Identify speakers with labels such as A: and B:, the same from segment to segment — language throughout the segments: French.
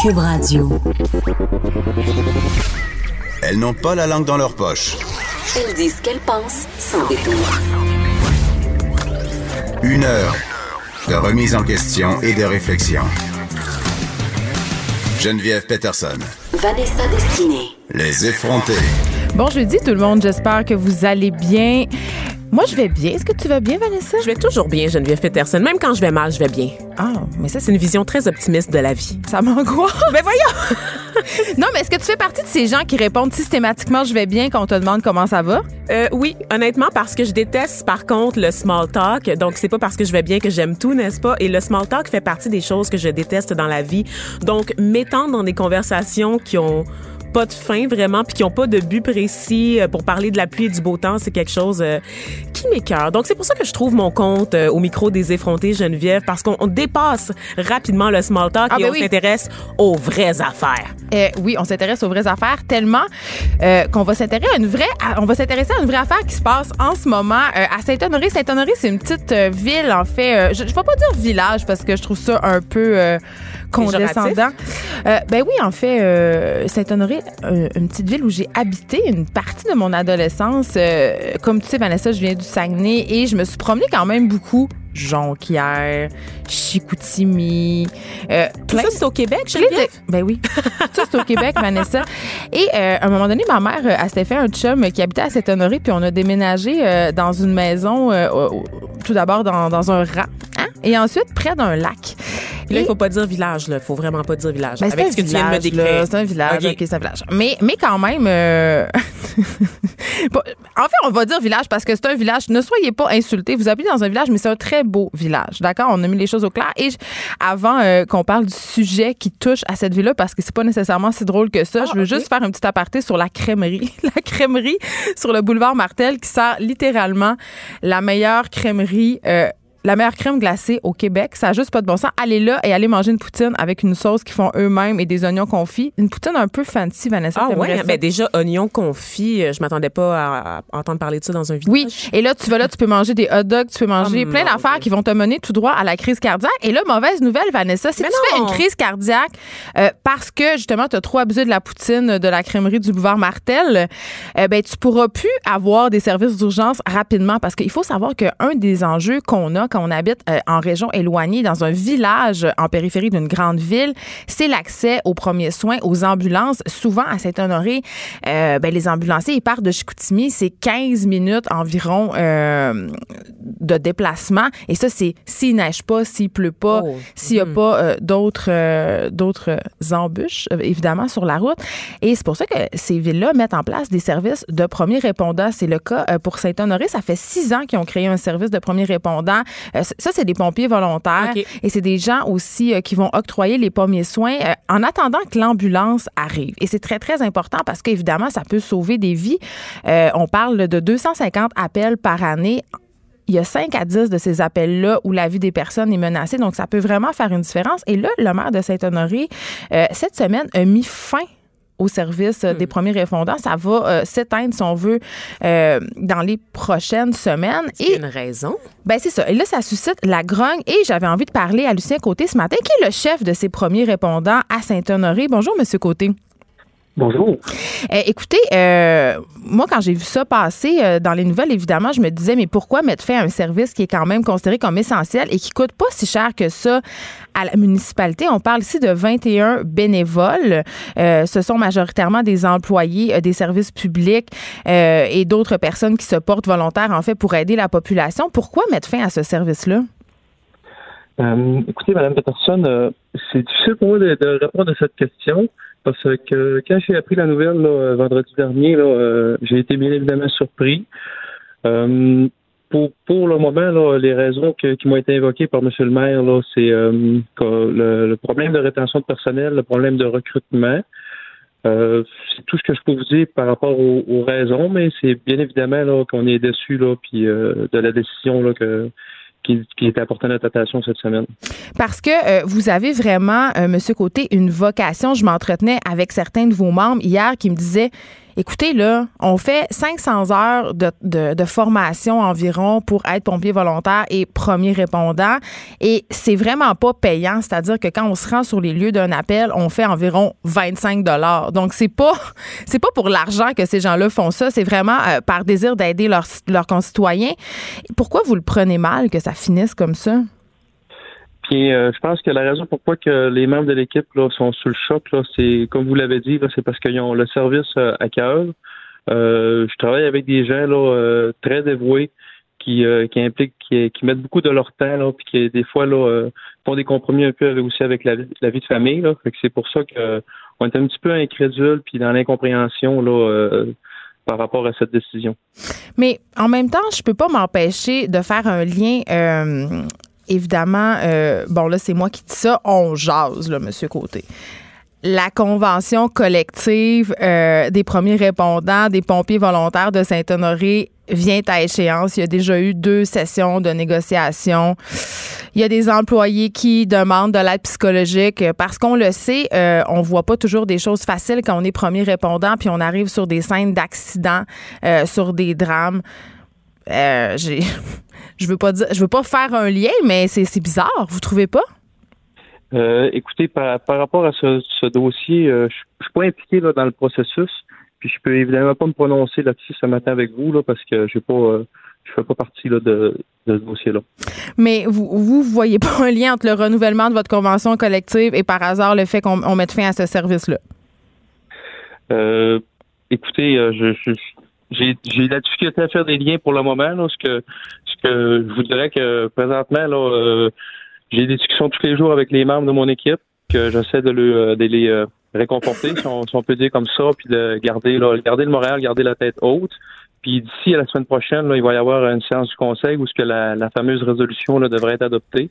A: Cube Radio.
B: Elles n'ont pas la langue dans leur poche.
A: Elles disent ce qu'elles pensent sans détour.
B: Une heure de remise en question et de réflexion. Geneviève Peterson.
A: Vanessa Destinée.
B: Les effrontés.
C: Bon jeudi tout le monde, j'espère que vous allez bien. Moi, je vais bien. Est-ce que tu vas bien, Vanessa?
D: Je vais toujours bien, Geneviève Peterson. Même quand je vais mal, je vais bien.
C: Ah, mais ça,
D: C'est une vision très optimiste de la vie.
C: ça m'angoisse.
D: Mais voyons!
C: non, mais est-ce que tu fais partie de ces gens qui répondent systématiquement je vais bien quand on te demande comment ça va?
D: Euh, oui, honnêtement, parce que je déteste, par contre, le small talk. Donc, c'est pas parce que je vais bien que j'aime tout, n'est-ce pas? Et le small talk fait partie des choses que je déteste dans la vie. Donc, m'étendre dans des conversations qui ont pas de fin vraiment puis qui ont pas de but précis euh, pour parler de la pluie et du beau temps, c'est quelque chose euh, qui m'écœure. Donc c'est pour ça que je trouve mon compte euh, au micro des effrontés Geneviève parce qu'on on dépasse rapidement le small talk
C: Ah,
D: et
C: ben
D: on
C: oui.
D: s'intéresse aux vraies affaires.
C: Euh, oui, on s'intéresse aux vraies affaires tellement qu'on va s'intéresser à une vraie, on va s'intéresser à une vraie affaire qui se passe en ce moment à Saint-Honoré. Saint-Honoré, c'est une petite ville en fait. je, je vais pas dire village parce que je trouve ça un peu condescendant. Euh, ben oui, en fait, euh, Saint-Honoré, euh, une petite ville où j'ai habité une partie de mon adolescence. Comme tu sais, Vanessa, je viens du Saguenay et je me suis promenée quand même beaucoup. Jonquière, Chicoutimi,
D: Tout ça c'est au Québec,
C: plein de-
D: Geneviève?
C: Ben oui. Ça, c'est au Québec, Vanessa. Et à un moment donné, ma mère, elle s'était fait un chum qui habitait à Saint-Honoré, puis on a déménagé dans une maison, tout d'abord dans, dans un rang, hein, et ensuite près d'un lac.
D: Là,
C: Et-
D: il faut pas dire village, là. Faut vraiment pas dire village.
C: ben, c'est
D: Avec ce que tu viens de me
C: village, là.
D: décrire.
C: C'est un village,
D: Ok.
C: ok, c'est un village. Mais, mais quand même, euh, en fait, on va dire village parce que c'est un village. Ne soyez pas insultés. Vous habitez dans un village, mais c'est un très beau village. D'accord? On a mis les choses au clair. Et je- avant euh, qu'on parle du sujet qui touche à cette ville-là, parce que c'est pas nécessairement si drôle que ça,
D: Ah,
C: je veux juste faire un petit aparté sur la crèmerie. la crèmerie sur le boulevard Martel qui sert littéralement la meilleure crèmerie. euh, la meilleure crème glacée au Québec, ça a juste pas de bon sens. Allez là et allez manger une poutine avec une sauce qu'ils font eux-mêmes et des oignons confits. Une poutine un peu fancy, Vanessa.
D: Ah ouais,
C: ça?
D: ben déjà oignon confit, euh, je m'attendais pas à, entendre parler de ça dans un village.
C: Oui, et là, tu vas là, tu peux manger des hot dogs, tu peux manger
D: Oh,
C: plein d'affaires qui vont te mener tout droit à la crise cardiaque. Et là, mauvaise nouvelle, Vanessa, si
D: Mais
C: tu fais une crise cardiaque euh, parce que, justement, tu as trop abusé de la poutine de la crèmerie du boulevard Martel, euh, ben, tu pourras plus avoir des services d'urgence rapidement parce qu'il faut savoir qu'un des enjeux qu'on a quand on habite euh, en région éloignée, dans un village en périphérie d'une grande ville, c'est l'accès aux premiers soins, aux ambulances. Souvent, à Saint-Honoré, euh, ben, les ambulanciers, ils partent de Chicoutimi, c'est 15 minutes environ euh, de déplacement. Et ça, c'est s'il neige pas, s'il pleut pas,
D: Oh.
C: s'il n'y a pas euh, d'autres euh, d'autres embûches, euh, évidemment, sur la route. Et c'est pour ça que ces villes-là mettent en place des services de premiers répondants. C'est le cas euh, pour Saint-Honoré. Ça fait six ans qu'ils ont créé un service de premiers répondants. Euh, ça, c'est des pompiers volontaires. Et c'est des gens aussi euh, qui vont octroyer les premiers soins euh, en attendant que l'ambulance arrive. Et c'est très, très important parce qu'évidemment, ça peut sauver des vies. On parle de 250 appels par année il y a 5 à 10 de ces appels-là où la vie des personnes est menacée. Donc, ça peut vraiment faire une différence. Et là, le maire de Saint-Honoré, euh, cette semaine, a mis fin au service euh, des premiers répondants. Ça va euh, s'éteindre, si on veut, euh, dans les prochaines semaines. Et
D: une raison?
C: ben c'est ça. Et là, ça suscite la grogne. Et j'avais envie de parler à Lucien Côté ce matin, qui est le chef de ces premiers répondants à Saint-Honoré. Bonjour, Monsieur Côté.
E: Bonjour.
C: Euh, écoutez, euh, moi, quand j'ai vu ça passer euh, dans les nouvelles, évidemment, je me disais, mais pourquoi mettre fin à un service qui est quand même considéré comme essentiel et qui coûte pas si cher que ça à la municipalité? On parle ici de 21 bénévoles. Euh, ce sont majoritairement des employés des services publics et d'autres personnes qui se portent volontaires, en fait, pour aider la population. Pourquoi mettre fin à ce service-là?
E: Euh, écoutez, Madame Peterson, euh, c'est difficile pour moi de, répondre à cette question parce que quand j'ai appris la nouvelle là, euh, vendredi dernier, là, j'ai été bien évidemment surpris. Pour, le moment, là, les raisons qui m'ont été invoquées par M. le maire, là, c'est le, problème de rétention de personnel, le problème de recrutement. C'est tout ce que je peux vous dire par rapport aux, raisons, mais c'est bien évidemment qu'on est déçu là, puis de la décision que, qui, qui est à notre attention cette semaine.
C: Parce que euh, vous avez vraiment, euh, Monsieur Côté, une vocation. Je m'entretenais avec certains de vos membres hier qui me disaient Écoutez, là, on fait 500 heures de, formation environ pour être pompier volontaire et premier répondant. Et c'est vraiment pas payant. C'est-à-dire que quand on se rend sur les lieux d'un appel, on fait environ 25 dollars. Donc, c'est pas, pas pour l'argent que ces gens-là font ça. C'est vraiment euh, par désir d'aider leurs, leurs concitoyens. Pourquoi vous le prenez mal que ça finisse comme ça?
E: Euh, je pense que la raison pourquoi que les membres de l'équipe sont sous le choc, c'est comme vous l'avez dit, c'est parce qu'ils ont le service euh, à cœur. Euh, je travaille avec des gens très dévoués qui, impliquent, qui, mettent beaucoup de leur temps, là, puis qui des fois font des compromis un peu aussi avec la, vie- de famille. C'est pour ça que on est un petit peu incrédule puis dans l'incompréhension par rapport à cette décision.
C: Mais en même temps, je peux pas m'empêcher de faire un lien. Évidemment, euh, bon là, c'est moi qui dis ça. On jase, là, Monsieur Côté. La convention collective euh, des premiers répondants, des pompiers volontaires de Saint-Honoré vient à échéance. Il y a déjà eu deux sessions de négociation. Il y a des employés qui demandent de l'aide psychologique parce qu'on le sait, euh, on voit pas toujours des choses faciles quand on est premier répondant puis on arrive sur des scènes d'accidents, euh, sur des drames. Euh, j'ai, je veux pas dire, je veux pas faire un lien, mais c'est, c'est bizarre, vous trouvez pas?
E: Euh, écoutez, par, par rapport à ce, ce dossier, euh, je, je suis pas impliqué là, dans le processus, puis je peux évidemment pas me prononcer là-dessus ce matin avec vous là, parce que j'ai pas, je fais pas partie là, de, de ce dossier-là.
C: Mais vous, vous voyez pas un lien entre le renouvellement de votre convention collective et par hasard le fait qu'on on mette fin à ce service-là?
E: Euh, écoutez, je, je- j'ai, la difficulté à faire des liens pour le moment. Là, ce que, ce que je vous dirais que présentement, euh, j'ai des discussions tous les jours avec les membres de mon équipe, que j'essaie de, euh, de les euh, réconforter, si on, si on peut dire comme ça, puis de garder, là, garder le moral, garder la tête haute. Puis d'ici à la semaine prochaine, là, il va y avoir une séance du conseil où ce que la, la fameuse résolution là, devrait être adoptée.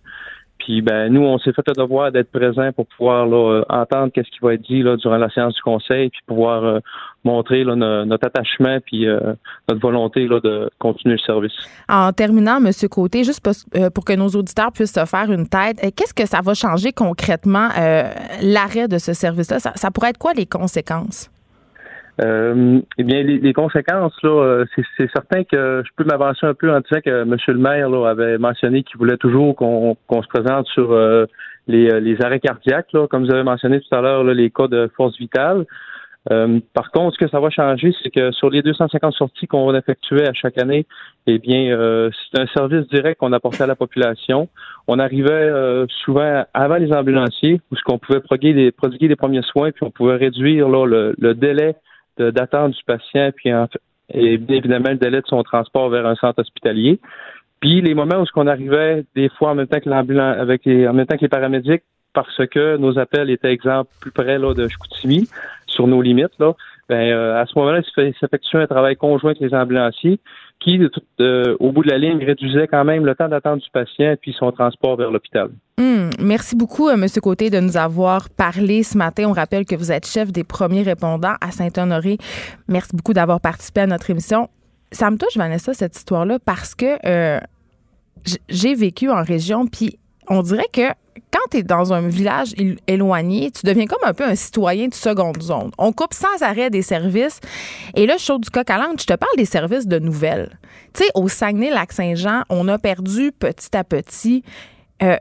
E: Puis ben nous, on s'est fait le devoir d'être présents pour pouvoir là, euh, entendre qu'est-ce qui va être dit là, durant la séance du conseil, puis pouvoir euh, montrer là, no- notre attachement puis euh, notre volonté là, de continuer le service.
C: En terminant, M. Côté, juste pour, euh, pour que nos auditeurs puissent se faire une tête, qu'est-ce que ça va changer concrètement, l'arrêt de ce service-là? Ça pourrait être quoi les conséquences?
E: Euh, eh bien, les, les conséquences, là, euh, c'est, certain que je peux m'avancer un peu en disant que M. le maire là, avait mentionné qu'il voulait toujours qu'on, se présente sur euh, les, euh, les arrêts cardiaques, là, comme vous avez mentionné tout à l'heure, les cas de force vitale. Euh, par contre, ce que ça va changer, c'est que sur les 250 sorties qu'on effectuait à chaque année, eh bien, euh, c'est un service direct qu'on apportait à la population. On arrivait euh, souvent avant les ambulanciers, où ce qu'on pouvait prodiguer les premiers soins, puis on pouvait réduire là, le, le délai d'attente du patient, puis et bien évidemment le délai de son transport vers un centre hospitalier. Puis les moments où ce qu'on arrivait des fois en même temps que l'ambulance, avec les, en même temps que les paramédics, parce que nos appels étaient exemple plus près là, de Chicoutimi, sur nos limites, là, ben, euh, à ce moment-là, il se fait- il s'effectuait un travail conjoint avec les ambulanciers qui, au bout de la ligne, réduisait quand même le temps d'attente du patient puis son transport vers l'hôpital.
C: Hum, merci beaucoup, euh, M. Côté, de nous avoir parlé ce matin. On rappelle que vous êtes chef des premiers répondants à Saint-Honoré. Merci beaucoup d'avoir participé à notre émission. Ça me touche, Vanessa, cette histoire-là, parce que euh, j'ai vécu en région, puis on dirait que tu es dans un village él- éloigné, tu deviens comme un peu un citoyen de seconde zone. On coupe sans arrêt des services. Et là, chaud du coq à l'âne, je te parle des services de nouvelles. Tu sais, au Saguenay-Lac-Saint-Jean, on a perdu petit à petit euh,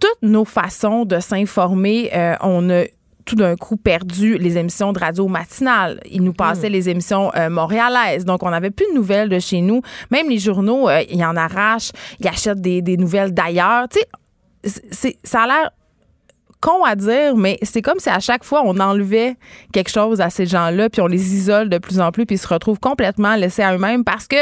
C: toutes nos façons de s'informer. Euh, on a tout d'un coup perdu les émissions de radio matinales. Ils nous passaient les émissions euh, montréalaises. Donc, on n'avait plus de nouvelles de chez nous. Même les journaux, euh, ils en arrachent. Ils achètent des, des nouvelles d'ailleurs. Tu sais, c'est- ça a l'air con à dire, mais c'est comme si à chaque fois on enlevait quelque chose à ces gens-là, puis on les isole de plus en plus, puis ils se retrouvent complètement laissés à eux-mêmes parce que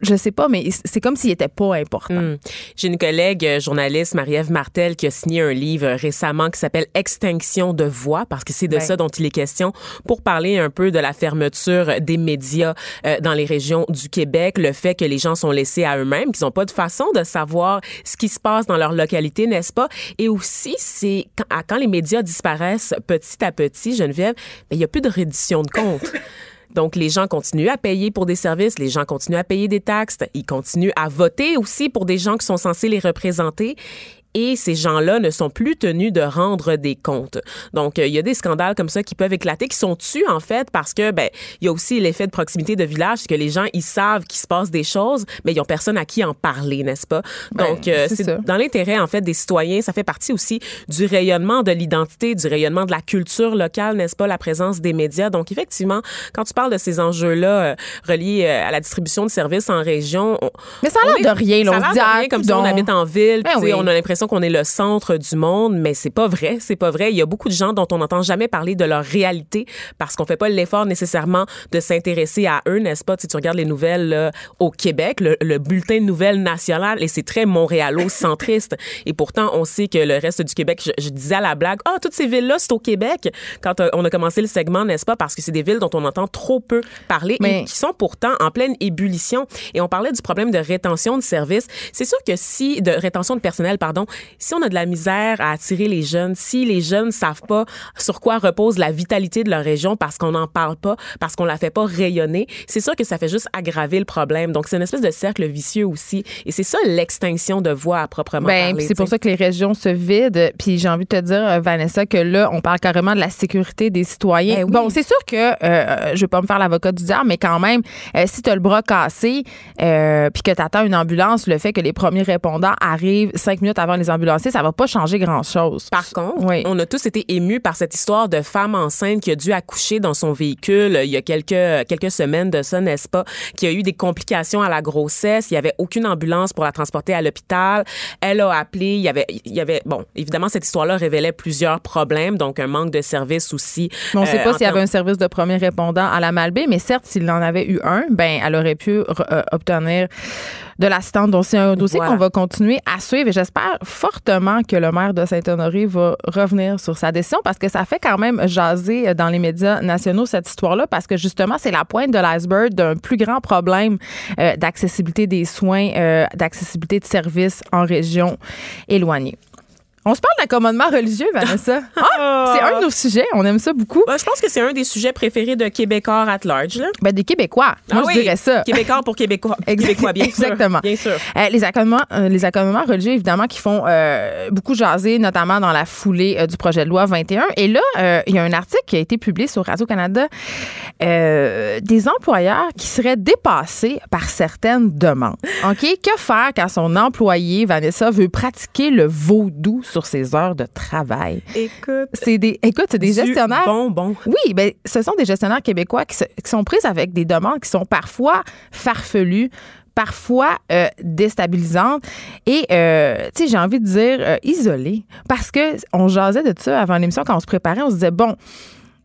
C: je sais pas, mais c'est comme s'ils n'étaient pas importants.
D: Hmm. J'ai une collègue euh, journaliste, Marie-Ève Martel, qui a signé un livre récemment qui s'appelle Extinction de voix, parce que c'est de
C: Ben.
D: ça dont il est question, pour parler un peu de la fermeture des médias euh, dans les régions du Québec, le fait que les gens sont laissés à eux-mêmes, qu'ils n'ont pas de façon de savoir ce qui se passe dans leur localité, n'est-ce pas? Et aussi, c'est quand, les médias disparaissent petit à petit, Geneviève, ben, il n'y a plus de reddition de comptes. Donc, les gens continuent à payer pour des services, les gens continuent à payer des taxes, ils continuent à voter aussi pour des gens qui sont censés les représenter. Et ces gens-là ne sont plus tenus de rendre des comptes. Donc, euh, il y a des scandales comme ça qui peuvent éclater, qui sont tus en fait parce que ben il y a aussi l'effet de proximité de village, que les gens ils savent qu'il se passe des choses, mais ils ont personne à qui en parler, n'est-ce pas? Donc,
C: Ben,
D: euh,
C: c'est
D: dans l'intérêt en fait des citoyens. Ça fait partie aussi du rayonnement de l'identité, du rayonnement de la culture locale, n'est-ce pas? La présence des médias. Donc, effectivement, quand tu parles de ces enjeux-là euh, reliés à la distribution de services en région, on-
C: Mais ça a l'air de rien. là. On se dit, ah,
D: rien, comme si on habite en ville.
C: Ben oui.
D: On a l'impression qu'on est le centre du monde, mais c'est pas vrai. C'est pas vrai. Il y a beaucoup de gens dont on n'entend jamais parler de leur réalité parce qu'on fait pas l'effort nécessairement de s'intéresser à eux, n'est-ce pas? Sais, tu regardes les nouvelles là, au Québec, le, le bulletin de nouvelles national, et c'est très montréalo-centriste. et pourtant, on sait que le reste du Québec, je, je disais à la blague, ah, toutes ces villes-là, c'est au Québec. Quand euh, on a commencé le segment, n'est-ce pas? Parce que c'est des villes dont on entend trop peu parler
C: Mais-
D: et qui sont pourtant en pleine ébullition. Et on parlait du problème de rétention de services. C'est sûr que si, de rétention de personnel, pardon, si on a de la misère à attirer les jeunes, si les jeunes savent pas sur quoi repose la vitalité de leur région parce qu'on n'en parle pas, parce qu'on la fait pas rayonner, c'est sûr que ça fait juste aggraver le problème. Donc, c'est une espèce de cercle vicieux aussi. Et c'est ça l'extinction de voix à proprement
C: Ben,
D: parler.
C: c'est pour ça que les régions se vident. Puis j'ai envie de te dire, euh, Vanessa, que là, on parle carrément de la sécurité des citoyens.
D: Ben oui.
C: Bon, c'est sûr que euh, je vais pas me faire l'avocat du diable, mais quand même, euh, si tu as le bras cassé, euh, puis que tu attends une ambulance, le fait que les premiers répondants arrivent cinq minutes avant les ambulanciers, ça va pas changer grand-chose.
D: Par contre,
C: Oui.
D: on a tous été émus par cette histoire de femme enceinte qui a dû accoucher dans son véhicule euh, il y a quelques, quelques semaines de ça, n'est-ce pas, qui a eu des complications à la grossesse. Il y avait aucune ambulance pour la transporter à l'hôpital. Elle a appelé. Il y avait, il y avait, bon, évidemment, cette histoire-là révélait plusieurs problèmes, donc un manque de service aussi.
C: Mais on ne sait
D: euh,
C: pas s'il y avait un service de premier répondant à la Malbaie, mais certes, s'il en avait eu un, ben, elle aurait pu euh, obtenir de l'assistante. Donc, c'est un dossier
D: Voilà.
C: qu'on va continuer à suivre et j'espère fortement que le maire de Saint-Honoré va revenir sur sa décision parce que ça fait quand même jaser dans les médias nationaux cette histoire-là parce que justement, c'est la pointe de l'iceberg d'un plus grand problème euh, d'accessibilité des soins, euh, d'accessibilité de services en région éloignée. On se parle d'accommodement religieux, Vanessa. Ah, c'est un de nos sujets. On aime ça beaucoup.
D: Ben, je pense que c'est un des sujets préférés de Québécois at large. Là.
C: Ben, des Québécois. Moi,
D: Ah
C: je
D: oui,
C: dirais ça.
D: Québécois pour Québécois.
C: Exact-
D: Québécois, bien sûr.
C: Exactement.
D: Bien sûr.
C: Euh, les accommodements, euh, les accommodements religieux, évidemment, qui font euh, beaucoup jaser, notamment dans la foulée du projet de loi 21. Et là, il y a un article qui a été publié sur Radio-Canada des employeurs qui seraient dépassés par certaines demandes. OK? Que faire quand son employé, Vanessa, veut pratiquer le vaudou sur ses heures de travail?
D: Écoute.
C: C'est des, écoute, c'est des gestionnaires.
D: Bonbon.
C: Oui, ben, ce sont des gestionnaires québécois qui, se- qui sont prises avec des demandes qui sont parfois farfelues parfois euh, déstabilisantes et euh, tu sais j'ai envie de dire euh, isolées parce que on jasait de ça avant l'émission quand on se préparait on se disait bon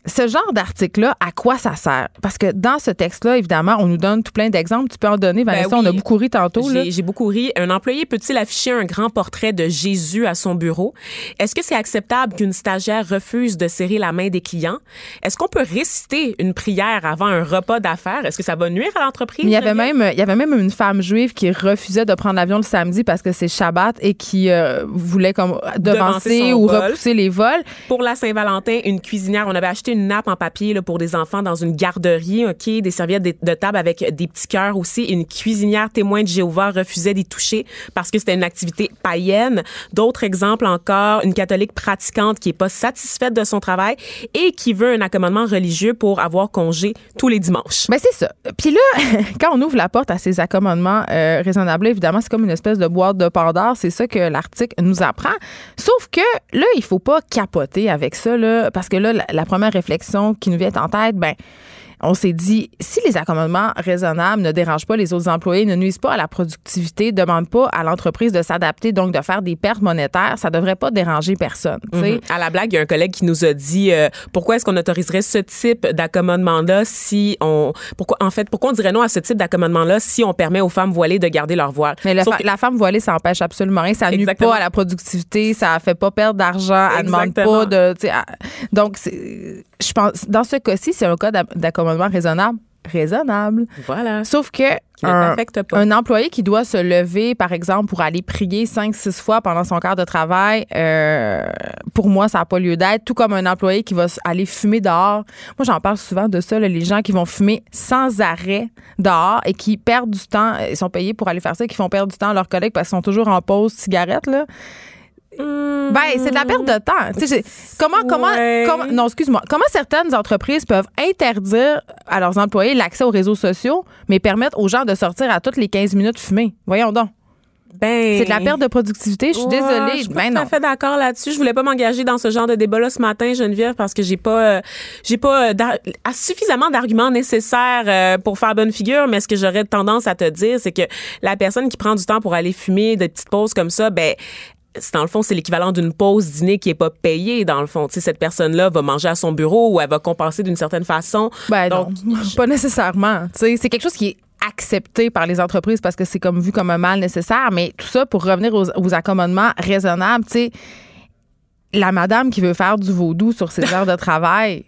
C: ce genre d'article-là, à quoi ça sert? Parce que dans ce texte-là, évidemment, on nous donne tout plein d'exemples. Tu peux en donner, Vanessa.
D: Ben oui.
C: On a beaucoup ri tantôt.
D: J'ai beaucoup ri. Un employé peut-il afficher un grand portrait de Jésus à son bureau? Est-ce que c'est acceptable qu'une stagiaire refuse de serrer la main des clients? Est-ce qu'on peut réciter une prière avant un repas d'affaires? Est-ce que ça va nuire à l'entreprise?
C: Il y avait même il y avait même une femme juive qui refusait de prendre l'avion le samedi parce que c'est Shabbat et qui euh, voulait comme devancer ou
D: vol.
C: repousser les vols.
D: Pour la Saint-Valentin, une cuisinière, on avait acheté une nappe en papier là, pour des enfants dans une garderie, OK, des serviettes de, table avec des petits cœurs aussi. Une cuisinière témoin de Jéhovah refusait d'y toucher parce que c'était une activité païenne. D'autres exemples encore, une catholique pratiquante qui est pas satisfaite de son travail et qui veut un accommodement religieux pour avoir congé tous les dimanches.
C: Ben c'est ça. Puis là, quand on ouvre la porte à ces accommodements euh, raisonnables, évidemment, c'est comme une espèce de boîte de Pandore. C'est ça que l'article nous apprend. Sauf que là, il faut pas capoter avec ça, là, parce que là, la, la première réflexion qui nous vient en tête, ben on s'est dit, si les accommodements raisonnables ne dérangent pas les autres employés, ne nuisent pas à la productivité, ne demandent pas à l'entreprise de s'adapter, donc de faire des pertes monétaires, ça devrait pas déranger personne. sais.
D: Mhm. À la blague, il y a un collègue qui nous a dit euh, pourquoi est-ce qu'on autoriserait ce type d'accommodement-là si on pourquoi en fait pourquoi on dirait non à ce type d'accommodement-là si on permet aux femmes voilées de garder leur voile?
C: Mais la,
D: Sauf
C: fa-
D: que-
C: la femme voilée, ça empêche absolument rien. Ça nuit pas à la productivité, ça fait pas perdre d'argent, elle demande pas de. à- donc, c'est- je pense, dans ce cas-ci, c'est un cas d'a- d'accommodement raisonnable. Raisonnable.
D: voilà.
C: Sauf que un,
D: t'affecte pas.
C: un employé qui doit se lever, par exemple, pour aller prier cinq, six fois pendant son quart de travail, euh, pour moi, ça n'a pas lieu d'être. Tout comme un employé qui va aller fumer dehors. Moi, j'en parle souvent de ça, là, les gens qui vont fumer sans arrêt dehors et qui perdent du temps. Ils sont payés pour aller faire ça, qui font perdre du temps à leurs collègues parce qu'ils sont toujours en pause cigarette, là Ben, c'est de la perte de temps. Tu sais, j'ai- comment, comment,
D: Ouais.
C: comment- non, excuse-moi. Comment certaines entreprises peuvent interdire à leurs employés l'accès aux réseaux sociaux, mais permettre aux gens de sortir à toutes les 15 minutes fumer? Voyons donc.
D: Ben,
C: C'est de la perte de productivité. Je suis
D: Ouais,
C: désolée.
D: Je suis
C: Ben
D: tout à fait d'accord là-dessus. Je voulais pas m'engager dans ce genre de débat-là ce matin, Geneviève, parce que j'ai pas, euh, j'ai pas euh, suffisamment d'arguments nécessaires euh, pour faire bonne figure. Mais ce que j'aurais tendance à te dire, c'est que la personne qui prend du temps pour aller fumer des petites pauses comme ça, ben dans le fond, c'est l'équivalent d'une pause dîner qui est pas payée, dans le fond. Tu sais, cette personne-là va manger à son bureau ou elle va compenser d'une certaine façon.
C: Ben
D: Donc,
C: non, pas nécessairement. Tu sais, c'est quelque chose qui est accepté par les entreprises parce que c'est comme vu comme un mal nécessaire, mais tout ça pour revenir aux, aux accommodements raisonnables, tu sais, la madame qui veut faire du vaudou sur ses heures de travail,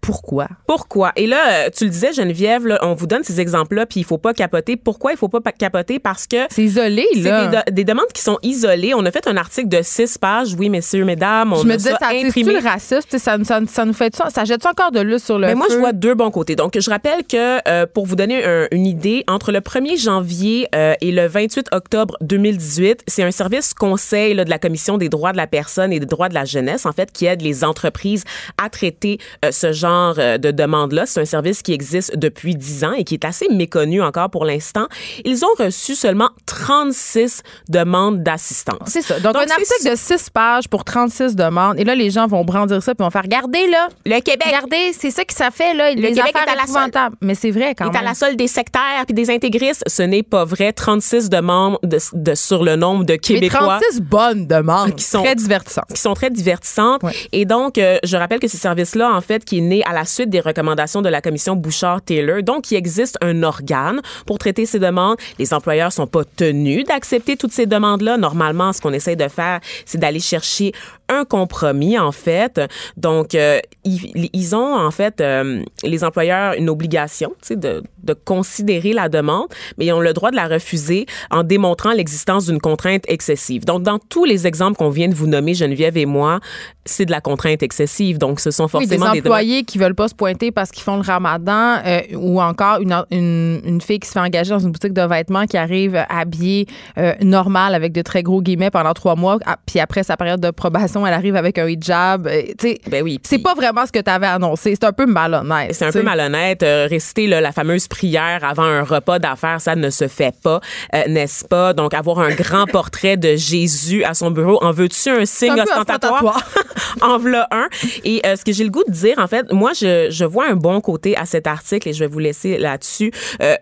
C: pourquoi?
D: Pourquoi? Et là, euh, tu le disais, Geneviève, là, on vous donne ces exemples-là, puis il faut pas capoter. Pourquoi il faut pas pa- capoter? Parce que
C: C'est isolé,
D: c'est
C: là.
D: des, do- des demandes qui sont isolées. On a fait un article de six pages, oui, messieurs, mesdames. On
C: Je me
D: a
C: disais,
D: ça imprimé.
C: le racisme? Sais, Ça, ça, ça nous fait ça, ça jette encore de l'eau sur le
D: Mais moi, je vois deux bons côtés. Donc, je rappelle que euh, pour vous donner un- une idée, entre le 1er janvier euh, et le 28 octobre 2018, c'est un service conseil là, de la Commission des droits de la personne et des droits de la jeunesse, en fait, qui aide les entreprises à traiter euh, ce genre euh, de demande-là. C'est un service qui existe depuis 10 ans et qui est assez méconnu encore pour l'instant. Ils ont reçu seulement 36 demandes d'assistance.
C: C'est ça. Donc,
D: Donc,
C: un article de 6 pages pour 36 demandes. Et là, les gens vont brandir ça puis vont faire Regardez, là.
D: Le Québec
C: Regardez, c'est ça que ça fait, là. les
D: Québec
C: affaires
D: est à la.
C: Mais c'est vrai, quand
D: est à
C: même.
D: la solde des sectaires puis des intégristes. Ce n'est pas vrai. 36 demandes de, de- sur le nombre de
C: Mais
D: Québécois.
C: 36 bonnes demandes.
D: Qui sont-
C: Très divertissantes.
D: qui sont très divertissantes.
C: Ouais.
D: Et donc, euh, je rappelle que ce service-là, en fait, qui est né à la suite des recommandations de la commission Bouchard-Taylor. Donc, il existe un organe pour traiter ces demandes. Les employeurs sont pas tenus d'accepter toutes ces demandes-là. Normalement, ce qu'on essaie de faire, c'est d'aller chercher un compromis, en fait. Donc, euh, ils, ont, en fait, euh, les employeurs une obligation, tu sais, de, de considérer la demande, mais ils ont le droit de la refuser en démontrant l'existence d'une contrainte excessive. Donc, dans tous les exemples qu'on vient de vous nommer, Geneviève et moi, c'est de la contrainte excessive. Donc, ce sont
C: Oui, des
D: forcément des, demandes.
C: employés qui veulent pas se pointer parce qu'ils font le ramadan euh, ou encore une, une, une fille qui se fait engager dans une boutique de vêtements qui arrive habillée euh, normale avec de très gros guillemets pendant trois mois ah, puis après sa période de probation elle arrive avec un hijab euh,
D: Ben oui.
C: c'est pas vraiment ce que tu avais annoncé c'est un peu malhonnête
D: C'est un peu malhonnête. Euh, réciter là, la fameuse prière avant un repas d'affaires, ça ne se fait pas, euh, n'est-ce pas? Donc, avoir un grand portrait de Jésus à son bureau, en veux-tu un signe
C: un
D: ostentatoire? en voilà un. Et euh, ce que j'ai le goût de dire, en fait, moi, je, je vois un bon côté à cet article et je vais vous laisser là-dessus. Euh,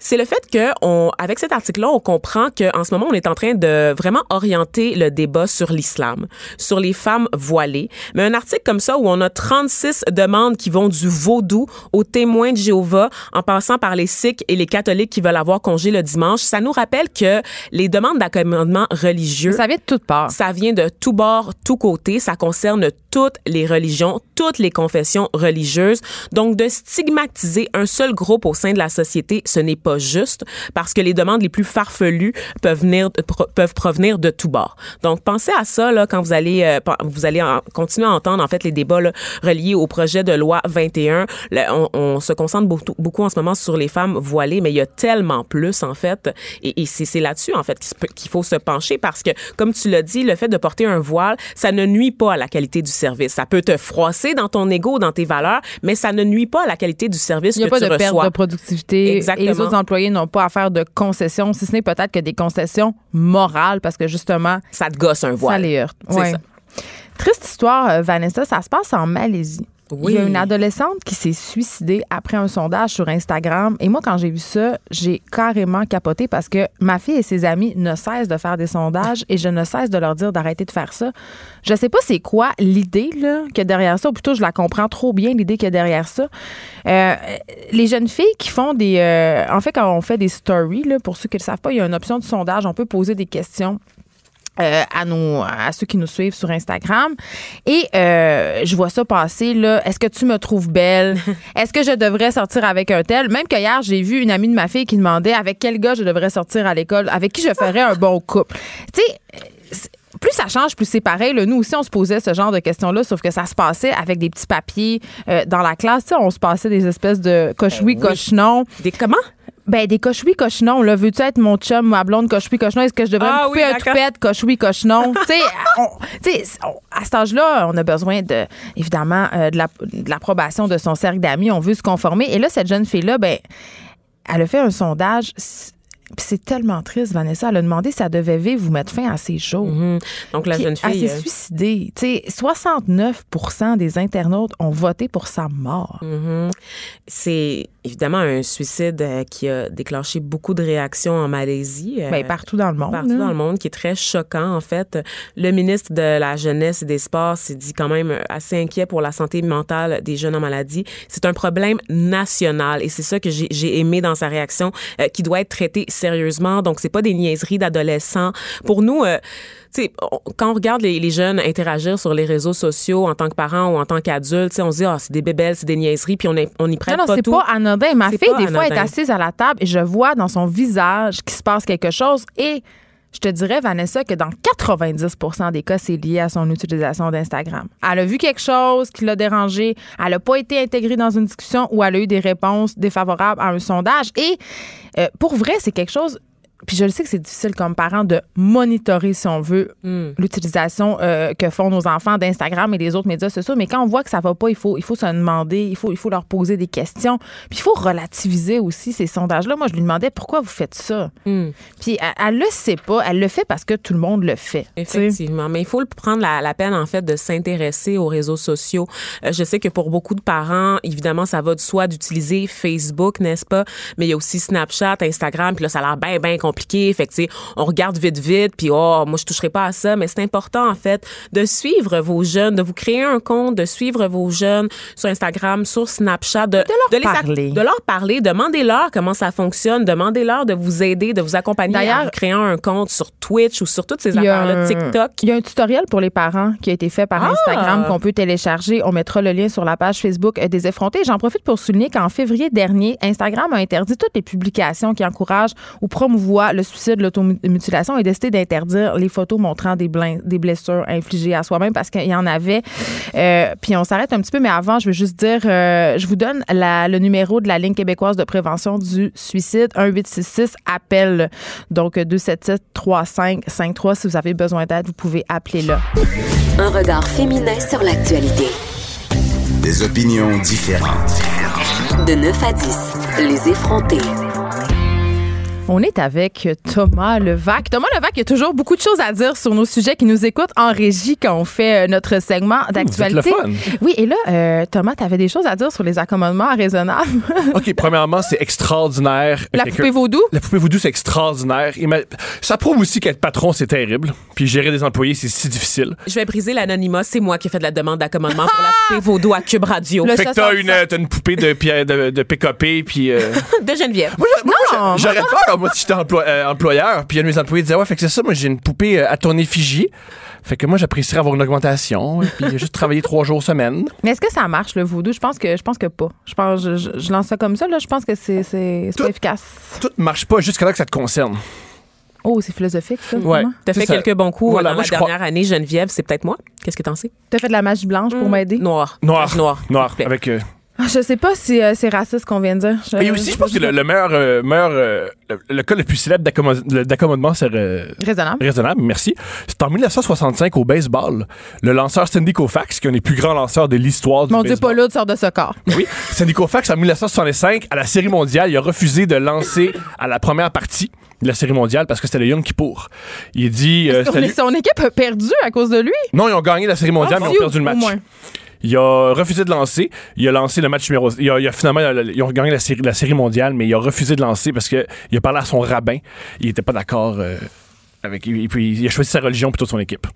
D: c'est le fait que on, avec cet article-là, on comprend qu'en ce moment, on est en train de vraiment orienter le débat sur l'islam, sur les femmes voilées. Mais un article comme ça où on a 36 demandes qui vont du vaudou aux témoins de Jéhovah, en passant par les sikhs et les catholiques qui veulent avoir congé le dimanche, ça nous rappelle que les demandes d'accommodement religieux
C: ça vient de toutes parts
D: ça vient de tout bord, tout côté. Ça concerne toutes les religions, toutes les confessions religieuses. Donc, de stigmatiser un seul groupe au sein de la société, ce n'est pas juste parce que les demandes les plus farfelues peuvent venir, peuvent provenir de tout bord. Donc, pensez à ça, là, quand vous allez, euh, vous allez en- continuer à entendre, en fait, les débats, là, reliés au projet de loi 21. Là, on, on se concentre beaucoup, beaucoup en ce moment sur les femmes voilées, mais il y a tellement plus, en fait. Et, et c'est là-dessus, en fait, qu'il faut se pencher parce que, comme tu l'as dit, le fait de porter un voile, ça ne nuit pas à la qualité du service. Ça peut te froisser dans ton ego, dans tes valeurs, mais ça ne nuit pas à la qualité du service
C: il n'y a
D: que
C: pas
D: tu
C: de perte de productivité. Et les
D: Exactement.
C: autres employés n'ont pas à faire de concessions, si ce n'est peut-être que des concessions morales, parce que justement,
D: Ça te gosse un
C: ça
D: voile.
C: les heurte. Ouais.
D: ça.
C: Triste histoire, euh, Vanessa, ça se passe en Malaisie. Il y a une adolescente qui s'est suicidée après un sondage sur Instagram. Et moi, quand j'ai vu ça, j'ai carrément capoté parce que ma fille et ses amis ne cessent de faire des sondages et je ne cesse de leur dire d'arrêter de faire ça. Je sais pas c'est quoi l'idée là a derrière ça, ou plutôt je la comprends trop bien l'idée a derrière ça. Euh, les jeunes filles qui font des, euh, en fait quand on fait des stories là, pour ceux qui ne le savent pas, il y a une option de sondage, on peut poser des questions euh, à, nos, à ceux qui nous suivent sur Instagram. Et euh, je vois ça passer, là. Est-ce que tu me trouves belle? Est-ce que je devrais sortir avec un tel? Même que hier, j'ai vu une amie de ma fille qui demandait avec quel gars je devrais sortir à l'école, avec qui je ferais un bon couple. Tu sais, plus ça change, plus c'est pareil. là. Nous aussi, on se posait ce genre de questions-là, sauf que ça se passait avec des petits papiers euh, dans la classe. Tu sais, on se passait des espèces de coche oui,
D: oui.
C: coche non.
D: Des comment?
C: Ben, des cochoui cochonons, là. Veux-tu être mon chum, ma blonde cochoui cochonon? Est-ce que je devrais
D: Ah
C: me couper
D: oui,
C: un toupette cochoui cochonon? tu sais, on- tu sais, à cet âge-là, on a besoin de, évidemment, euh, de la- de l'approbation de son cercle d'amis. On veut se conformer. Et là, cette jeune fille-là, ben, elle a fait un sondage. Puis c'est tellement triste, Vanessa. Elle a demandé si elle devait vivre ou mettre fin à ses jours.
D: Mhm. Donc, la
C: Puis
D: jeune
C: Elle
D: fille.
C: s'est
D: euh,
C: suicidée. Tu sais, 69% des internautes ont voté pour sa mort.
D: Mhm. C'est évidemment un suicide euh, qui a déclenché beaucoup de réactions en Malaisie. euh,
C: Ben, partout dans le monde.
D: partout dans le monde, qui est très choquant, en fait. Le ministre de la Jeunesse et des Sports s'est dit quand même assez inquiet pour la santé mentale des jeunes en maladie. C'est un problème national et c'est ça que j'ai j'ai aimé dans sa réaction, euh, qui doit être traité sérieusement. Donc, c'est pas des niaiseries d'adolescents. Pour nous, euh, quand on regarde les, les jeunes interagir sur les réseaux sociaux en tant que parents ou en tant qu'adultes, on se dit, ah, c'est des bébelles, c'est des niaiseries, puis on, est- on y prête
C: Non, non,
D: pas
C: c'est
D: tout.
C: pas anodin. Ma
D: C'est
C: fille, des fois, est assise à la table et je vois dans son visage qu'il se passe quelque chose et je te dirais, Vanessa, que dans 90% des cas, c'est lié à son utilisation d'Instagram. Elle a vu quelque chose qui l'a dérangé, elle n'a pas été intégrée dans une discussion ou elle a eu des réponses défavorables à un sondage. Et euh, pour vrai, c'est quelque chose. Puis je le sais que c'est difficile comme parent de monitorer, si on veut,
D: Hmm.
C: l'utilisation euh, que font nos enfants d'Instagram et des autres médias sociaux. Mais quand on voit que ça va pas, il faut, il faut se demander, il faut, il faut leur poser des questions. Puis il faut relativiser aussi ces sondages-là. Moi, je lui demandais pourquoi vous faites ça?
D: Hmm.
C: Puis elle, elle le sait pas. Elle le fait parce que tout le monde le fait.
D: Effectivement, mais il faut prendre la, la peine en fait de s'intéresser aux réseaux sociaux. Euh, je sais que pour beaucoup de parents, évidemment, ça va de soi d'utiliser Facebook, n'est-ce pas? Mais il y a aussi Snapchat, Instagram, puis là ça a l'air bien bien compliqué. Fait que tu sais, on regarde vite vite, puis oh, moi je toucherai pas à ça, mais c'est important en fait de suivre vos jeunes, de vous créer un compte, de suivre vos jeunes sur Instagram, sur Snapchat, de,
C: leur
D: les
C: parler.
D: de leur parler, demandez-leur comment ça fonctionne, demandez-leur de vous aider, de vous accompagner
C: D'ailleurs,
D: en vous créant un compte sur Twitch ou sur toutes ces affaires-là, TikTok.
C: Il y a un tutoriel pour les parents qui a été fait par
D: Ah!
C: Instagram qu'on peut télécharger. On mettra le lien sur la page Facebook euh, des effrontés. J'en profite pour souligner qu'en février dernier, Instagram a interdit toutes les publications qui encouragent ou promouvoient le suicide, l'automutilation et décidé d'interdire les photos montrant des, blin- des blessures infligées à soi-même parce qu'il y en avait. Euh, puis on s'arrête un petit peu, mais avant, je veux juste dire, euh, je vous donne la- le numéro de la ligne québécoise de prévention du suicide, 1866 appel. Donc 277 3553 si vous avez besoin d'aide, vous pouvez appeler là.
A: Un regard féminin sur l'actualité.
B: Des opinions différentes.
A: De 9 à 10, les effrontés.
C: On est avec Thomas Levac. Thomas Levac, il y a toujours beaucoup de choses à dire sur nos sujets qui nous écoutent en régie quand on fait euh, notre segment d'actualité. Oui, et là, euh, Thomas, tu avais des choses à dire sur les accommodements raisonnables.
F: OK, premièrement, c'est extraordinaire.
C: La poupée vaudou?
F: La poupée voodoo, c'est extraordinaire. Ça prouve aussi qu'être patron, c'est terrible. Puis gérer des employés, c'est si difficile.
D: Je vais briser l'anonymat. C'est moi qui ai fait de la demande d'accommodement pour la poupée vaudou à Cube Radio.
C: Le-
F: Fait que t'as une, une poupée de, Pierre- de, de PKP, puis... euh,
D: de Geneviève.
F: Moi, moi,
C: Non,
F: j'a- j'aurais peur, moi, si j'étais emploi- euh, employeur. Puis il y a de mes employés qui disaient, ouais, fait que c'est ça, moi, j'ai une poupée euh, à ton effigie. Fait que moi, j'apprécierais avoir une augmentation. Et puis juste travailler trois jours semaine.
C: Mais est-ce que ça marche, le vaudou? Je pense que je pense que pas. Je pense je, je- je lance ça comme ça, là. Je pense que c'est c'est- pas efficace.
F: Tout marche pas jusqu'à là que ça te concerne.
C: Oh, c'est philosophique, ça.
F: Ouais.
D: T'as fait
F: ça.
D: quelques bons coups
F: Voilà,
D: dans
F: moi,
D: la
F: crois-
D: dernière année, Geneviève. C'est peut-être moi. Qu'est-ce que t'en sais?
C: T'as fait de la magie blanche pour m'aider?
D: Noir.
F: Noir.
D: Noir.
F: Noir. Avec... euh,
C: Je sais pas si euh, c'est raciste qu'on vient de dire. Je-
F: Et aussi, je pense que le, le meilleur, euh, meilleur euh, le, le cas le plus célèbre d'accommodement c'est
C: Raisonnable.
F: raisonnable, merci. C'est en 1965 au baseball. Le lanceur Sandy Koufax, qui est un des plus grands lanceurs de l'histoire du
C: Mon Dieu, pas l'autre sort de ce corps.
F: Oui, Sandy Koufax, en 1965, à la Série mondiale, il a refusé de lancer à la première partie de la Série mondiale parce que c'était le Young Kippour. Il dit... euh,
C: Son, équipe a perdu à cause de lui.
F: Non, ils ont gagné la Série mondiale,
C: Ah,
F: mais ils ont perdu le match. Il a refusé de lancer. Il a lancé le match numéro. Il a, il a finalement, ils ont gagné la série, la série mondiale, mais il a refusé de lancer parce que il a parlé à son rabbin. Il était pas d'accord euh, avec. Et puis il a choisi sa religion plutôt que son équipe.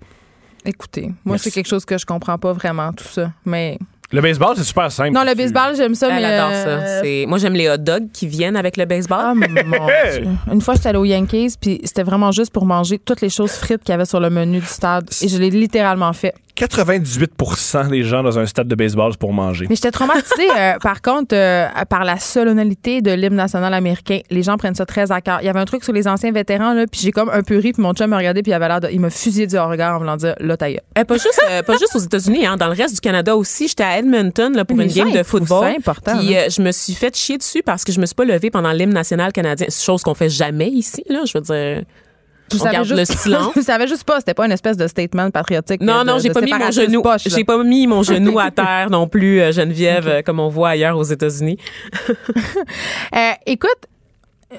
C: Écoutez, moi, c'est quelque chose que je comprends pas vraiment, tout ça. Mais.
F: Le baseball, c'est super simple.
C: Non, le
F: Tu-
C: baseball, j'aime ça,
D: Elle
C: mais.
D: adore
C: euh,
D: ça. C'est- Moi, j'aime les hot dogs qui viennent avec le baseball.
C: Ah, mon Dieu. Une fois, j'étais allée aux Yankees, puis c'était vraiment juste pour manger toutes les choses frites qu'il y avait sur le menu du stade. Et je l'ai littéralement fait.
F: 98% des gens dans un stade de baseball c'est pour manger.
C: Mais j'étais traumatisée, euh, par contre, euh, par la solennité de l'hymne national américain. Les gens prennent ça très à cœur. Il y avait un truc sur les anciens vétérans, là, puis j'ai comme un peu ri, puis mon chum me regardait, puis il avait l'air de. Il m'a fusillé du regard en voulant dire, là.
D: Eh, pas juste, euh, pas juste aux États-Unis, hein, dans le reste du Canada aussi. J'étais à Edmonton là, pour
C: Les
D: une game de football.
C: ça important,
D: Puis euh, je me suis fait chier dessus parce que je me suis pas levée pendant l'hymne national canadien, chose qu'on fait jamais ici. Là, je veux dire.
C: Je
D: On garde
C: juste,
D: le silence.
C: je savais juste pas, c'était pas une espèce de statement patriotique.
D: Non, non, j'ai pas mis mon
C: séparatisme
D: genou.
C: poche, là.
D: J'ai pas mis mon genou à terre non plus, euh, Geneviève, comme on voit ailleurs aux États-Unis.
C: Euh, écoute,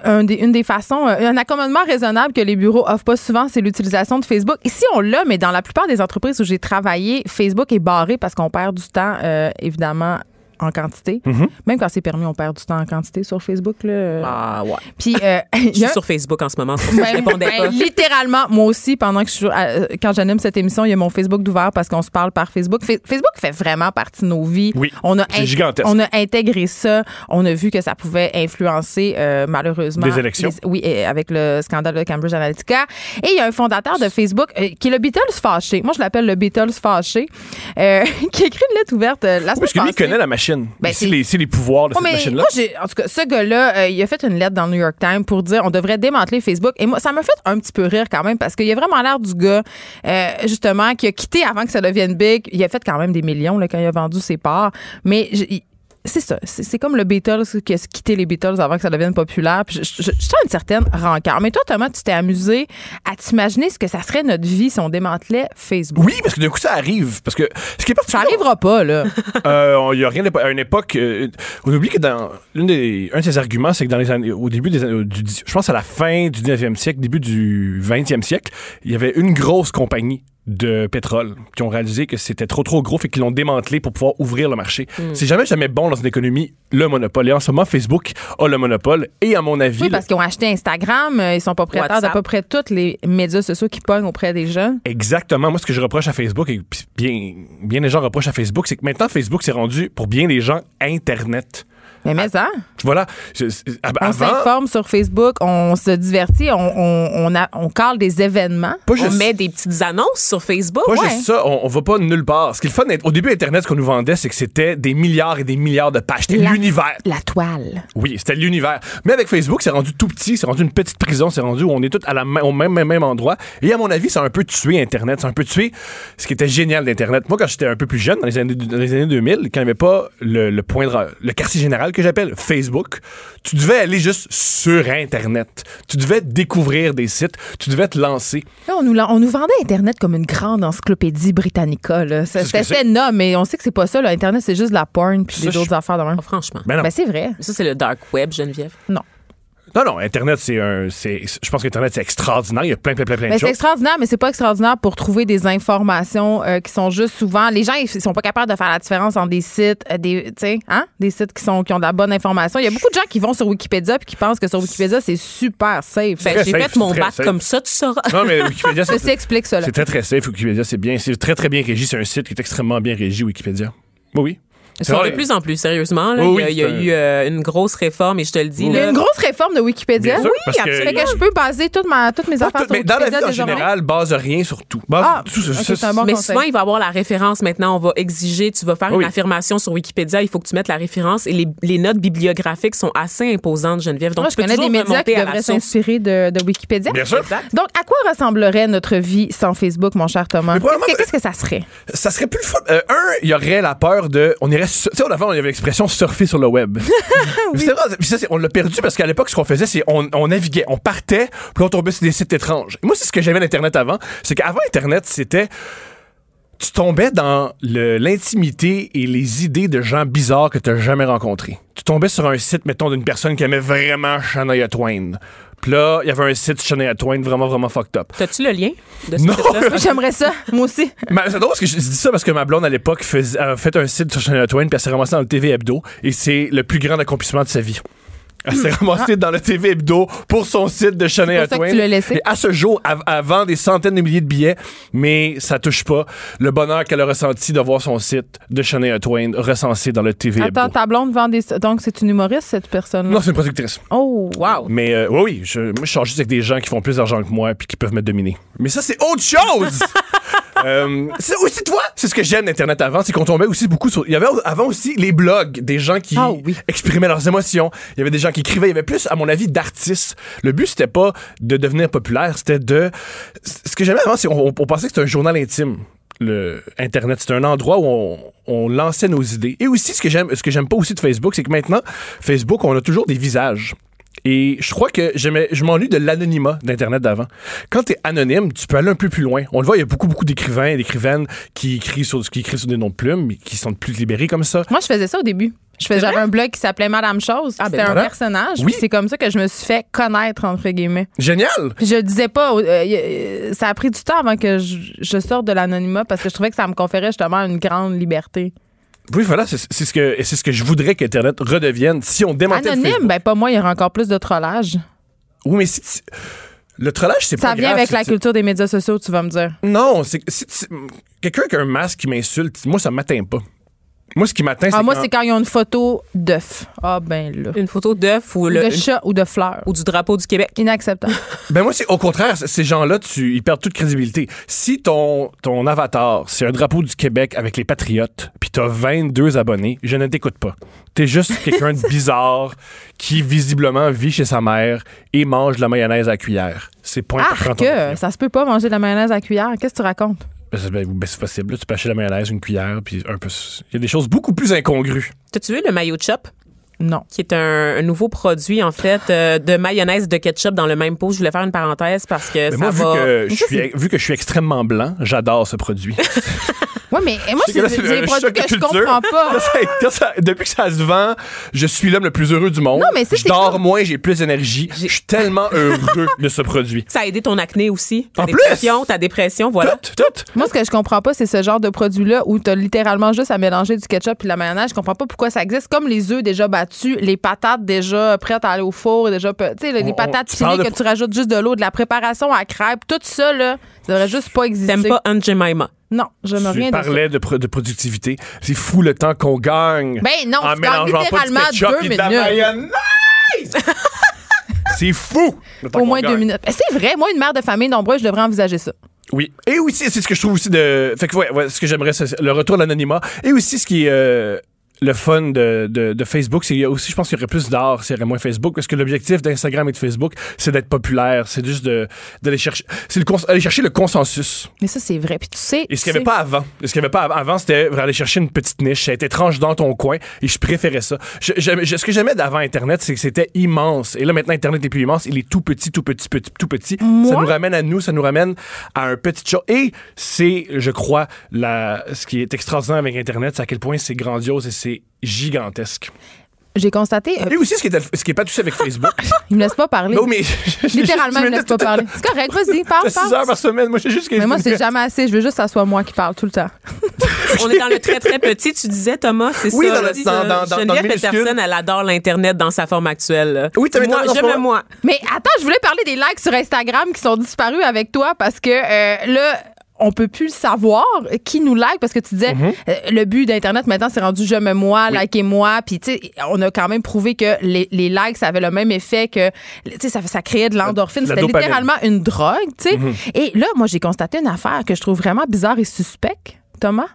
C: un des- une des façons, euh, un accommodement raisonnable que les bureaux offrent pas souvent, c'est l'utilisation de Facebook. Ici, on l'a, mais dans la plupart des entreprises où j'ai travaillé, Facebook est barré parce qu'on perd du temps, euh, évidemment, en quantité.
F: Mm-hmm.
C: Même quand c'est permis, on perd du temps en quantité sur Facebook. Là.
D: Ah ouais.
C: Puis, euh,
D: Je suis
C: a-
D: sur Facebook en ce moment, c'est pour ça que je
C: Ben,
D: répondais
C: ben,
D: pas.
C: littéralement, moi aussi, pendant que je suis, euh, quand j'anime cette émission, il y a mon Facebook d'ouvert parce qu'on se parle par Facebook. Fa- Facebook fait vraiment partie de nos vies.
F: Oui,
C: on a
F: c'est gigantesque.
C: On a intégré ça. On a vu que ça pouvait influencer euh, malheureusement
F: Des élections.
C: les- oui, avec le scandale de Cambridge Analytica. Et il y a un fondateur de Facebook euh, qui est le Beatles fâché. Moi, je l'appelle le Beatles fâché, euh, qui a écrit une lettre ouverte euh, la semaine
F: Parce que lui, connaît la machine?
C: Ben,
F: c'est les, pouvoirs de
C: Ouais,
F: cette machine-là.
C: moi, j'ai, en tout cas, ce gars-là, euh, il a fait une lettre dans le New York Times pour dire on devrait démanteler Facebook. Et moi, ça m'a fait un petit peu rire quand même parce qu'il a vraiment l'air du gars, euh, justement, qui a quitté avant que ça devienne big. Il a fait quand même des millions là, quand il a vendu ses parts. Mais j- il- c'est ça. C'est, comme le Beatles qui a quitté les Beatles avant que ça devienne populaire. Puis je, je, je sens une certaine rancœur. Mais toi, Thomas, tu t'es amusé à t'imaginer ce que ça serait notre vie si on démantelait Facebook.
F: Oui, parce que d'un coup, ça arrive. Parce que ce qui est
C: Ça
F: particulier,
C: arrivera pas, là.
F: Euh, Il y a rien à une époque. euh, on oublie que dans des, un de ses arguments, c'est que dans les années, au début des années, du, je pense à la fin du 19e siècle, début du 20e siècle, il y avait une grosse compagnie de pétrole qui ont réalisé que c'était trop trop gros et qu'ils l'ont démantelé pour pouvoir ouvrir le marché. C'est jamais jamais bon dans une économie le monopole. Et en ce moment, Facebook a le monopole. Et à mon avis,
C: Oui, parce qu'ils ont acheté Instagram. euh, Ils sont propriétaires d'à peu près tous les médias sociaux qui pognent auprès des jeunes.
F: Exactement. Moi, ce que je reproche à Facebook, et bien, bien les gens reprochent à Facebook, c'est que maintenant, Facebook s'est rendu, pour bien des gens, Internet.
C: Mais mais ça,
F: Voilà. Je- je-
C: on
F: avant,
C: s'informe sur Facebook, on se divertit, on, on, on, a, on parle des événements.
F: pas
D: On
F: juste-
D: met des petites annonces sur Facebook.
F: Pas
C: Ouais.
F: juste ça, on, on va pas nulle part. Ce qui est le fun, au début, Internet, ce qu'on nous vendait, c'est que c'était des milliards et des milliards de pages. C'était l'univers.
C: La toile.
F: Oui, c'était l'univers. Mais avec Facebook, c'est rendu tout petit, c'est rendu une petite prison, c'est rendu où on est tous à la au même, même, même endroit. Et à mon avis, ça a un peu tué Internet, ça a un peu tué ce qui était génial d'Internet. Moi, quand j'étais un peu plus jeune, dans les années, dans les années 2000, quand il n'y avait pas le, le point de, le quartier général que j'appelle Facebook, tu devais aller juste sur Internet. Tu devais découvrir des sites, tu devais te lancer.
C: Là, on, nous, la- on nous vendait Internet comme une grande encyclopédie Britannica. C'était énorme, mais on sait que c'est pas ça. là. Internet, c'est juste de la porn puis des autres
F: je-
C: affaires de même.
D: Oh, franchement.
F: Ben.
C: Ben, c'est vrai.
D: Ça, c'est le dark web, Geneviève.
C: Non.
F: Non, non, Internet, c'est un. c'est- Je pense qu'Internet, c'est extraordinaire. Il y a plein, plein, plein, plein de
C: c'est
F: choses.
C: extraordinaire, mais c'est pas extraordinaire pour trouver des informations euh, qui sont juste souvent. Les gens, ils sont pas capables de faire la différence entre des sites, euh, des, tu sais, hein, des sites qui sont qui ont de la bonne information. Il y a beaucoup de gens qui vont sur Wikipédia puis qui pensent que sur Wikipédia c'est super safe.
D: Ben, j'ai fait mon bac
F: safe.
D: comme ça, tu sauras.
F: Non, mais Wikipédia, c'est.
C: Ceci explique cela.
F: C'est très, très safe. Wikipédia, c'est bien. C'est très, très bien régi. C'est un site qui est extrêmement bien régi, Wikipédia. Oui, oui.
D: Ils sont de plus en plus, sérieusement. là.
F: Oui,
D: il y a, il y a
F: oui,
D: eu euh, une grosse réforme, et je te le dis.
C: Il y a une grosse réforme de Wikipédia?
F: Sûr,
C: oui,
F: que-
C: absolument. Fait que je peux baser toutes, ma, toutes mes affaires
F: tout-
C: sur
F: mais dans la vie,
C: Wikipédia
F: en général, base rien sur tout. Base
C: Ah,
F: tout, ça-
C: ok,
F: ça-
C: c'est un bon
D: Mais
C: conseil.
D: souvent, il va y avoir la référence. Maintenant, on va exiger, tu vas faire
F: Oui.
D: une affirmation sur Wikipédia, il faut que tu mettes la référence. Et les, les notes bibliographiques sont assez imposantes, Geneviève. Donc,
C: Moi,
D: tu
C: je
D: peux
C: connais des médias qui devraient s'inspirer de, de Wikipédia.
F: Bien sûr.
D: Exact.
C: Donc, à quoi ressemblerait notre vie sans Facebook, mon cher Thomas? Que, qu'est-ce que ça serait?
F: Ça serait plus le fun. Euh, un, il y aurait la peur de. On irait. Tu sais, on avait, on avait l'expression surfer sur le web. Vrai, ça, on l'a perdu parce qu'à l'époque, ce qu'on faisait, c'est on, on naviguait, on partait, puis on tombait sur des sites étranges. Et moi, c'est ce que j'aimais d'Internet avant. C'est qu'avant Internet, c'était. Tu tombais dans le- l'intimité et les idées de gens bizarres que tu n'as jamais rencontrés. Tu tombais sur un site, mettons, d'une personne qui aimait vraiment Shania Twain. Puis là, il y avait un site Shania Twain vraiment, vraiment fucked up.
D: T'as-tu le lien de ce
F: Non.
C: J'aimerais ça, moi aussi.
F: Mais c'est drôle parce que je dis ça parce que ma blonde à l'époque faisait- a fait un site sur Shania Twain puis elle s'est ramassée dans le TV Hebdo et c'est le plus grand accomplissement de sa vie. Elle s'est ramassée dans le TV Hebdo pour son site de Shania
C: pour ça que
F: Twain.
C: tu l'as laissé?
F: Et à ce jour, elle, elle vend des centaines de milliers de billets, mais ça touche pas le bonheur qu'elle a ressenti de voir son site de Shania Twain recensé dans le TV
C: Attends,
F: Hebdo.
C: ta blonde vend des. Donc, c'est une humoriste, cette personne-là?
F: Non, c'est une productrice.
C: Oh, wow.
F: Mais euh, oui, oui, je, moi, je sors juste avec des gens qui font plus d'argent que moi puis qui peuvent me dominer. Mais ça, c'est autre chose! Euh, c'est aussi toi, c'est ce que j'aime d'Internet avant, c'est qu'on tombait aussi beaucoup sur. Il y avait avant aussi les blogs, des gens qui
C: Ah oui.
F: exprimaient leurs émotions. Il y avait des gens qui écrivaient. Il y avait plus, à mon avis, d'artistes. Le but c'était pas de devenir populaire, c'était de. Ce que j'aimais avant, c'est qu'on on pensait que c'était un journal intime. Le Internet, c'est un endroit où on, on lançait nos idées. Et aussi, ce que j'aime, ce que j'aime pas aussi de Facebook, c'est que maintenant, Facebook, on a toujours des visages. Et je crois que je m'ennuie de l'anonymat d'Internet d'avant. Quand tu es anonyme, tu peux aller un peu plus loin. On le voit, il y a beaucoup, beaucoup d'écrivains et d'écrivaines qui écrivent sur, qui écrivent sur des noms de plumes, mais qui sont plus libérés comme ça.
C: Moi, je faisais ça au début. Je faisais, j'avais un blog qui s'appelait Madame Chose.
D: Ah,
C: C'était
D: ben
C: un
F: voilà.
C: personnage.
F: Oui.
C: C'est comme ça que je me suis fait connaître, entre guillemets.
F: Génial!
C: Puis je le disais pas. euh, euh, ça a pris du temps avant que je, je sorte de l'anonymat parce que je trouvais que ça me conférait justement une grande liberté.
F: Oui, voilà, c'est ce que c'est ce que je voudrais qu'Internet redevienne. Si on démantèle
C: Anonyme,
F: Facebook-
C: ben pas moi, il y aura encore plus de trollage.
F: Oui, mais si, si- le trollage, c'est pas
C: Ça vient
F: grave,
C: avec la culture des médias sociaux, tu vas me dire.
F: Non, c'est quelqu'un qui a un masque qui m'insulte. Moi, ça m'atteint pas. Moi, ce qui m'atteint, c'est
C: Ah, moi,
F: quand-
C: c'est quand ils ont une photo d'œuf. Ah, ben là.
D: Une photo d'œuf ou,
C: Ou
D: le-
C: de
D: une-
C: chat ou de fleurs.
D: ou du drapeau du Québec.
C: Inacceptable.
F: Ben moi, c'est au contraire, ces gens-là, tu, ils perdent toute crédibilité. Si ton, ton avatar, c'est un drapeau du Québec avec les Patriotes, puis t'as 22 abonnés, je ne t'écoute pas. T'es juste quelqu'un de bizarre qui, visiblement, vit chez sa mère et mange de la mayonnaise à la cuillère. C'est point
C: Ah, que ça se peut pas manger de la mayonnaise à la cuillère. Qu'est-ce que tu racontes?
F: Ben, c'est ben, ben, c'est possible. là. Tu peux acheter de la mayonnaise, une cuillère, puis un peu... Il y a des choses beaucoup plus incongrues.
D: T'as-tu vu le mayo chop?
C: Non.
D: qui est un, un nouveau produit, en fait, euh, de mayonnaise de ketchup dans le même pot. Je voulais faire une parenthèse parce que
F: Mais
D: ça
F: moi, vu
D: va...
F: que, je
C: ça,
F: suis, vu que je suis extrêmement blanc, j'adore ce produit.
C: Mais moi, c'est des produits que je comprends pas.
F: Depuis que ça se vend, je suis l'homme le plus heureux du monde.
C: Non, mais ça,
F: je dors
C: comme-
F: moins, j'ai plus d'énergie. Je suis tellement heureux de ce produit.
D: Ça a aidé ton acné aussi. Ta
F: En plus!
D: dépression, ta dépression, voilà.
F: Tout, tout.
C: Moi, ce que je comprends pas, c'est ce genre de produit-là où tu as littéralement juste à mélanger du ketchup et de la mayonnaise. Je comprends pas pourquoi ça existe. Comme les œufs déjà battus, les patates déjà prêtes à aller au four, déjà, tu sais, les
F: On-
C: patates
F: de-
C: que tu rajoutes juste de l'eau, de la préparation à crêpes, tout ça, là, ça devrait juste pas exister.
D: T'aimes pas Aunt Jemima.
C: Non, je me rien
F: Tu
C: de ça.
F: parlais de, de productivité. C'est fou le temps qu'on gagne.
C: Ben non,
F: en
C: tu
F: mélangeant pas du
C: littéralement
F: ketchup
C: deux
F: et de la
C: minutes.
F: mayonnaise. C'est fou.
C: Au moins deux
F: gagne.
C: minutes. C'est vrai, moi, une mère de famille nombreuse, je devrais envisager ça.
F: Oui. Et aussi, c'est ce que je trouve aussi de. Fait que, ouais, ouais, ce que j'aimerais, c'est le retour à l'anonymat. Et aussi, ce qui est. euh, le fun de, de, de Facebook, c'est qu'il y a aussi, je pense qu'il y aurait plus d'art s'il y aurait moins Facebook, parce que l'objectif d'Instagram et de Facebook, c'est d'être populaire, c'est juste d'aller chercher, c'est aller chercher le consensus.
C: Mais ça, c'est vrai. Puis tu sais.
F: Et ce qu'il n'y avait pas avant. Ce qu'il avait pas avant, c'était aller chercher une petite niche, ça a été étrange dans ton coin, et je préférais ça. Je- j'aimais- je- ce que j'aimais d'avant Internet, c'est que c'était immense. Et là, maintenant, Internet n'est plus immense, il est tout petit, tout petit, petit, tout petit.
C: Moi?
F: Ça nous ramène à nous, ça nous ramène à un petit chat. Et c'est, je crois, la, ce qui est extraordinaire avec Internet, c'est à quel point c'est grandiose et c'est gigantesque.
C: J'ai constaté. euh,
F: Et aussi, ce qui est, ce qui est pas touché avec Facebook.
C: il me laisse pas parler.
F: non, mais.
C: Littéralement, il me laisse pas parler. C'est correct, vas-y, parle,
F: 6 heures
C: parle.
F: par semaine. Moi, j'ai juste 15
C: Mais moi, c'est jamais assez. Je veux juste que ça soit moi qui parle tout le temps.
D: On est dans le très, très petit, tu disais, Thomas, c'est
F: Oui,
D: ça.
F: dans le-
D: là,
F: dans- dans- dans- dans le
D: Geneviève. Peterson, elle adore l'Internet dans sa forme actuelle. là.
F: Oui, t'as
D: moi,
F: raison,
D: je
F: en ce
D: me moi.
C: Mais attends, je voulais parler des likes sur Instagram qui sont disparus avec toi parce que euh, là, on peut plus savoir qui nous like parce que tu disais
F: Mhm.
C: euh, le but d'internet maintenant c'est rendu je me moi, likez-moi puis tu sais on a quand même prouvé que les, les likes ça avait le même effet que tu sais ça, ça créait de l'endorphine, c'était littéralement une drogue, tu sais.
F: Mhm.
C: Et là moi j'ai constaté une affaire que je trouve vraiment bizarre et suspecte. Thomas,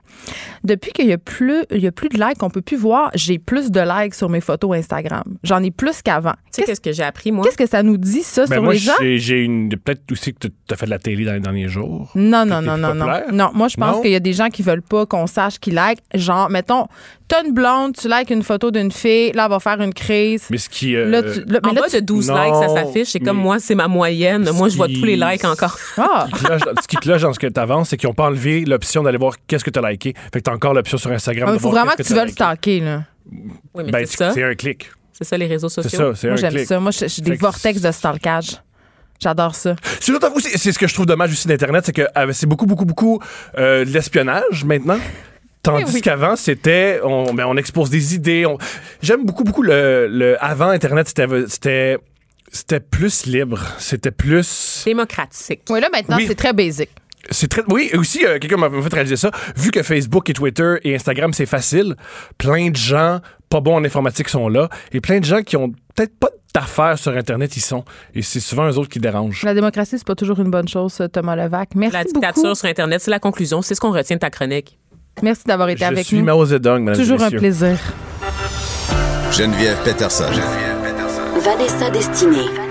C: depuis qu'il y a plus, il y a plus de likes, on peut plus voir, j'ai plus de likes sur mes photos Instagram. J'en ai plus qu'avant.
D: Tu sais
C: Qu'est-ce
D: que j'ai appris, moi?
C: Qu'est-ce que ça nous dit, ça,
F: Ben
C: sur
F: moi,
C: les gens?
F: j'ai- j'ai une. Peut-être aussi que tu as fait de la télé dans les derniers jours.
C: Non, non, non, non, non. Non, moi, je pense qu'il y a des gens qui veulent pas qu'on sache qui like. Genre, mettons, t'as une blonde, tu likes une photo d'une fille, là, elle va faire une crise.
F: Mais ce qui. euh,
C: Là, tu, là,
D: En
C: mais là,
D: bas
C: tu-
D: de 12
F: Non,
D: likes, ça s'affiche. C'est comme moi, c'est ma moyenne. Moi, je vois
F: qui-
D: tous les likes encore.
C: Ah!
F: ce qui ce qui cloche dans ce que tu avances, c'est qu'ils n'ont pas enlevé l'option d'aller voir qu'est-ce que tu as liké? Fait que tu as encore l'option sur Instagram.
C: Il
F: de
C: Ah, faut
F: voir
C: vraiment que tu veuilles
F: liké.
C: stalker, là.
D: Oui, mais
F: Ben,
D: c'est ça.
F: c'est un clic.
D: C'est ça, les réseaux
F: C'est
D: sociaux.
F: ça, c'est
C: Moi,
F: un
C: j'aime
F: clic.
C: ça. Moi, j'ai des vortex de stalkage. J'adore ça.
F: C'est ce que je trouve dommage aussi d'Internet, c'est que euh, c'est beaucoup, beaucoup, beaucoup euh, de l'espionnage maintenant. Tandis
C: oui.
F: qu'avant, c'était. On, ben, on expose des idées. on- J'aime beaucoup, beaucoup le, le- Avant Internet, c'était. c'était C'était plus libre. C'était plus.
D: Démocratique.
C: Oui, là, maintenant,
F: Oui.
C: c'est très basic.
F: C'est très. Oui, et aussi, euh, quelqu'un m'a fait réaliser ça. Vu que Facebook et Twitter et Instagram, c'est facile, plein de gens pas bons en informatique sont là et plein de gens qui ont peut-être pas d'affaires sur Internet, ils sont. Et c'est souvent eux autres qui dérangent.
C: La démocratie, c'est pas toujours une bonne chose, Thomas Levac. Merci
D: La
C: beaucoup.
D: dictature sur Internet, c'est la conclusion. C'est ce qu'on retient de ta chronique.
C: Merci d'avoir été
F: Je
C: avec
F: suis
C: nous.
F: Mao Zedong,
C: Toujours un plaisir.
B: Geneviève Peterson.
A: Vanessa Destinée.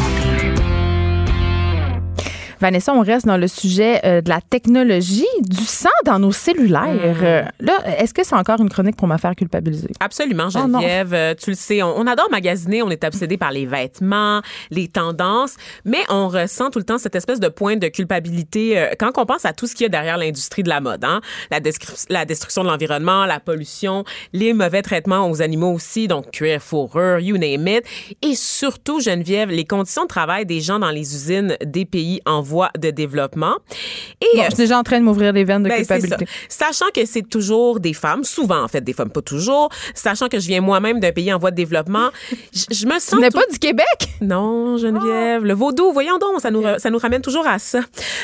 C: Vanessa, on reste dans le sujet euh, de la technologie, du sang dans nos cellulaires. Euh, là, est-ce que c'est encore une chronique pour me faire culpabiliser?
D: Absolument,
C: Oh.
D: Geneviève. Euh, tu le sais, on, on adore magasiner, on est obsédé par les vêtements, les tendances, mais on ressent tout le temps cette espèce de point de culpabilité quand on pense à tout ce qu'il y a derrière l'industrie de la mode. Hein? La destruction de l'environnement, la pollution, les mauvais traitements aux animaux aussi, donc cuir, fourrure, you name it. Et surtout, Geneviève, les conditions de travail des gens dans les usines des pays en voie de développement. Et
C: Bon,
D: euh,
C: je suis déjà en train de m'ouvrir les veines de
D: ben,
C: culpabilité.
D: ça. Sachant que c'est toujours des femmes, souvent en fait, des femmes pas toujours, sachant que je viens moi-même d'un pays en voie de développement, je, je me
C: Tu
D: sens
C: n'es
D: tout-
C: pas du Québec?
D: non, Geneviève, le vaudou, voyons donc, ça nous, ça nous ramène toujours à ça.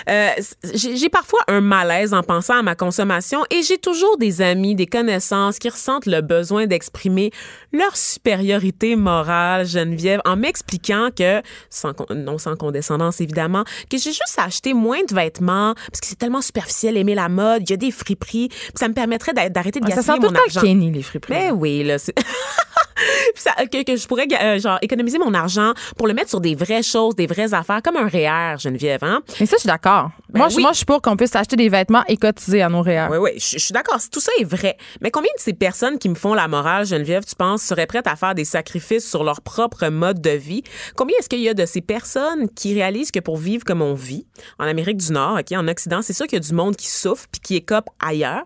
D: Euh, j'ai parfois un malaise en pensant à ma consommation et j'ai toujours des amis, des connaissances qui ressentent le besoin d'exprimer leur supériorité morale, Geneviève, en m'expliquant que, sans, non sans condescendance évidemment, que j'ai juste acheté moins de vêtements parce que c'est tellement superficiel, aimer la mode, il y a des friperies, puis ça me permettrait d'a- d'arrêter de
C: Ah, ça
D: gaspiller
C: sent tout
D: mon argent.
C: le Kenny, les friperies.
D: Ben oui, là. ça- que, que je pourrais euh, genre économiser mon argent pour le mettre sur des vraies choses, des vraies affaires, comme un REER, Geneviève, hein?
C: Mais ça, je suis d'accord.
D: Ben
C: moi, je-
D: oui.
C: moi, je suis pour qu'on puisse acheter des vêtements et cotiser à nos réels.
D: Oui, oui, je, je suis d'accord. Tout ça est vrai. Mais combien de ces personnes qui me font la morale, Geneviève, tu penses, seraient prêtes à faire des sacrifices sur leur propre mode de vie? Combien est-ce qu'il y a de ces personnes qui réalisent que pour vivre comme on vit, en Amérique du Nord, OK, en Occident, c'est sûr qu'il y a du monde qui souffre puis qui écope ailleurs.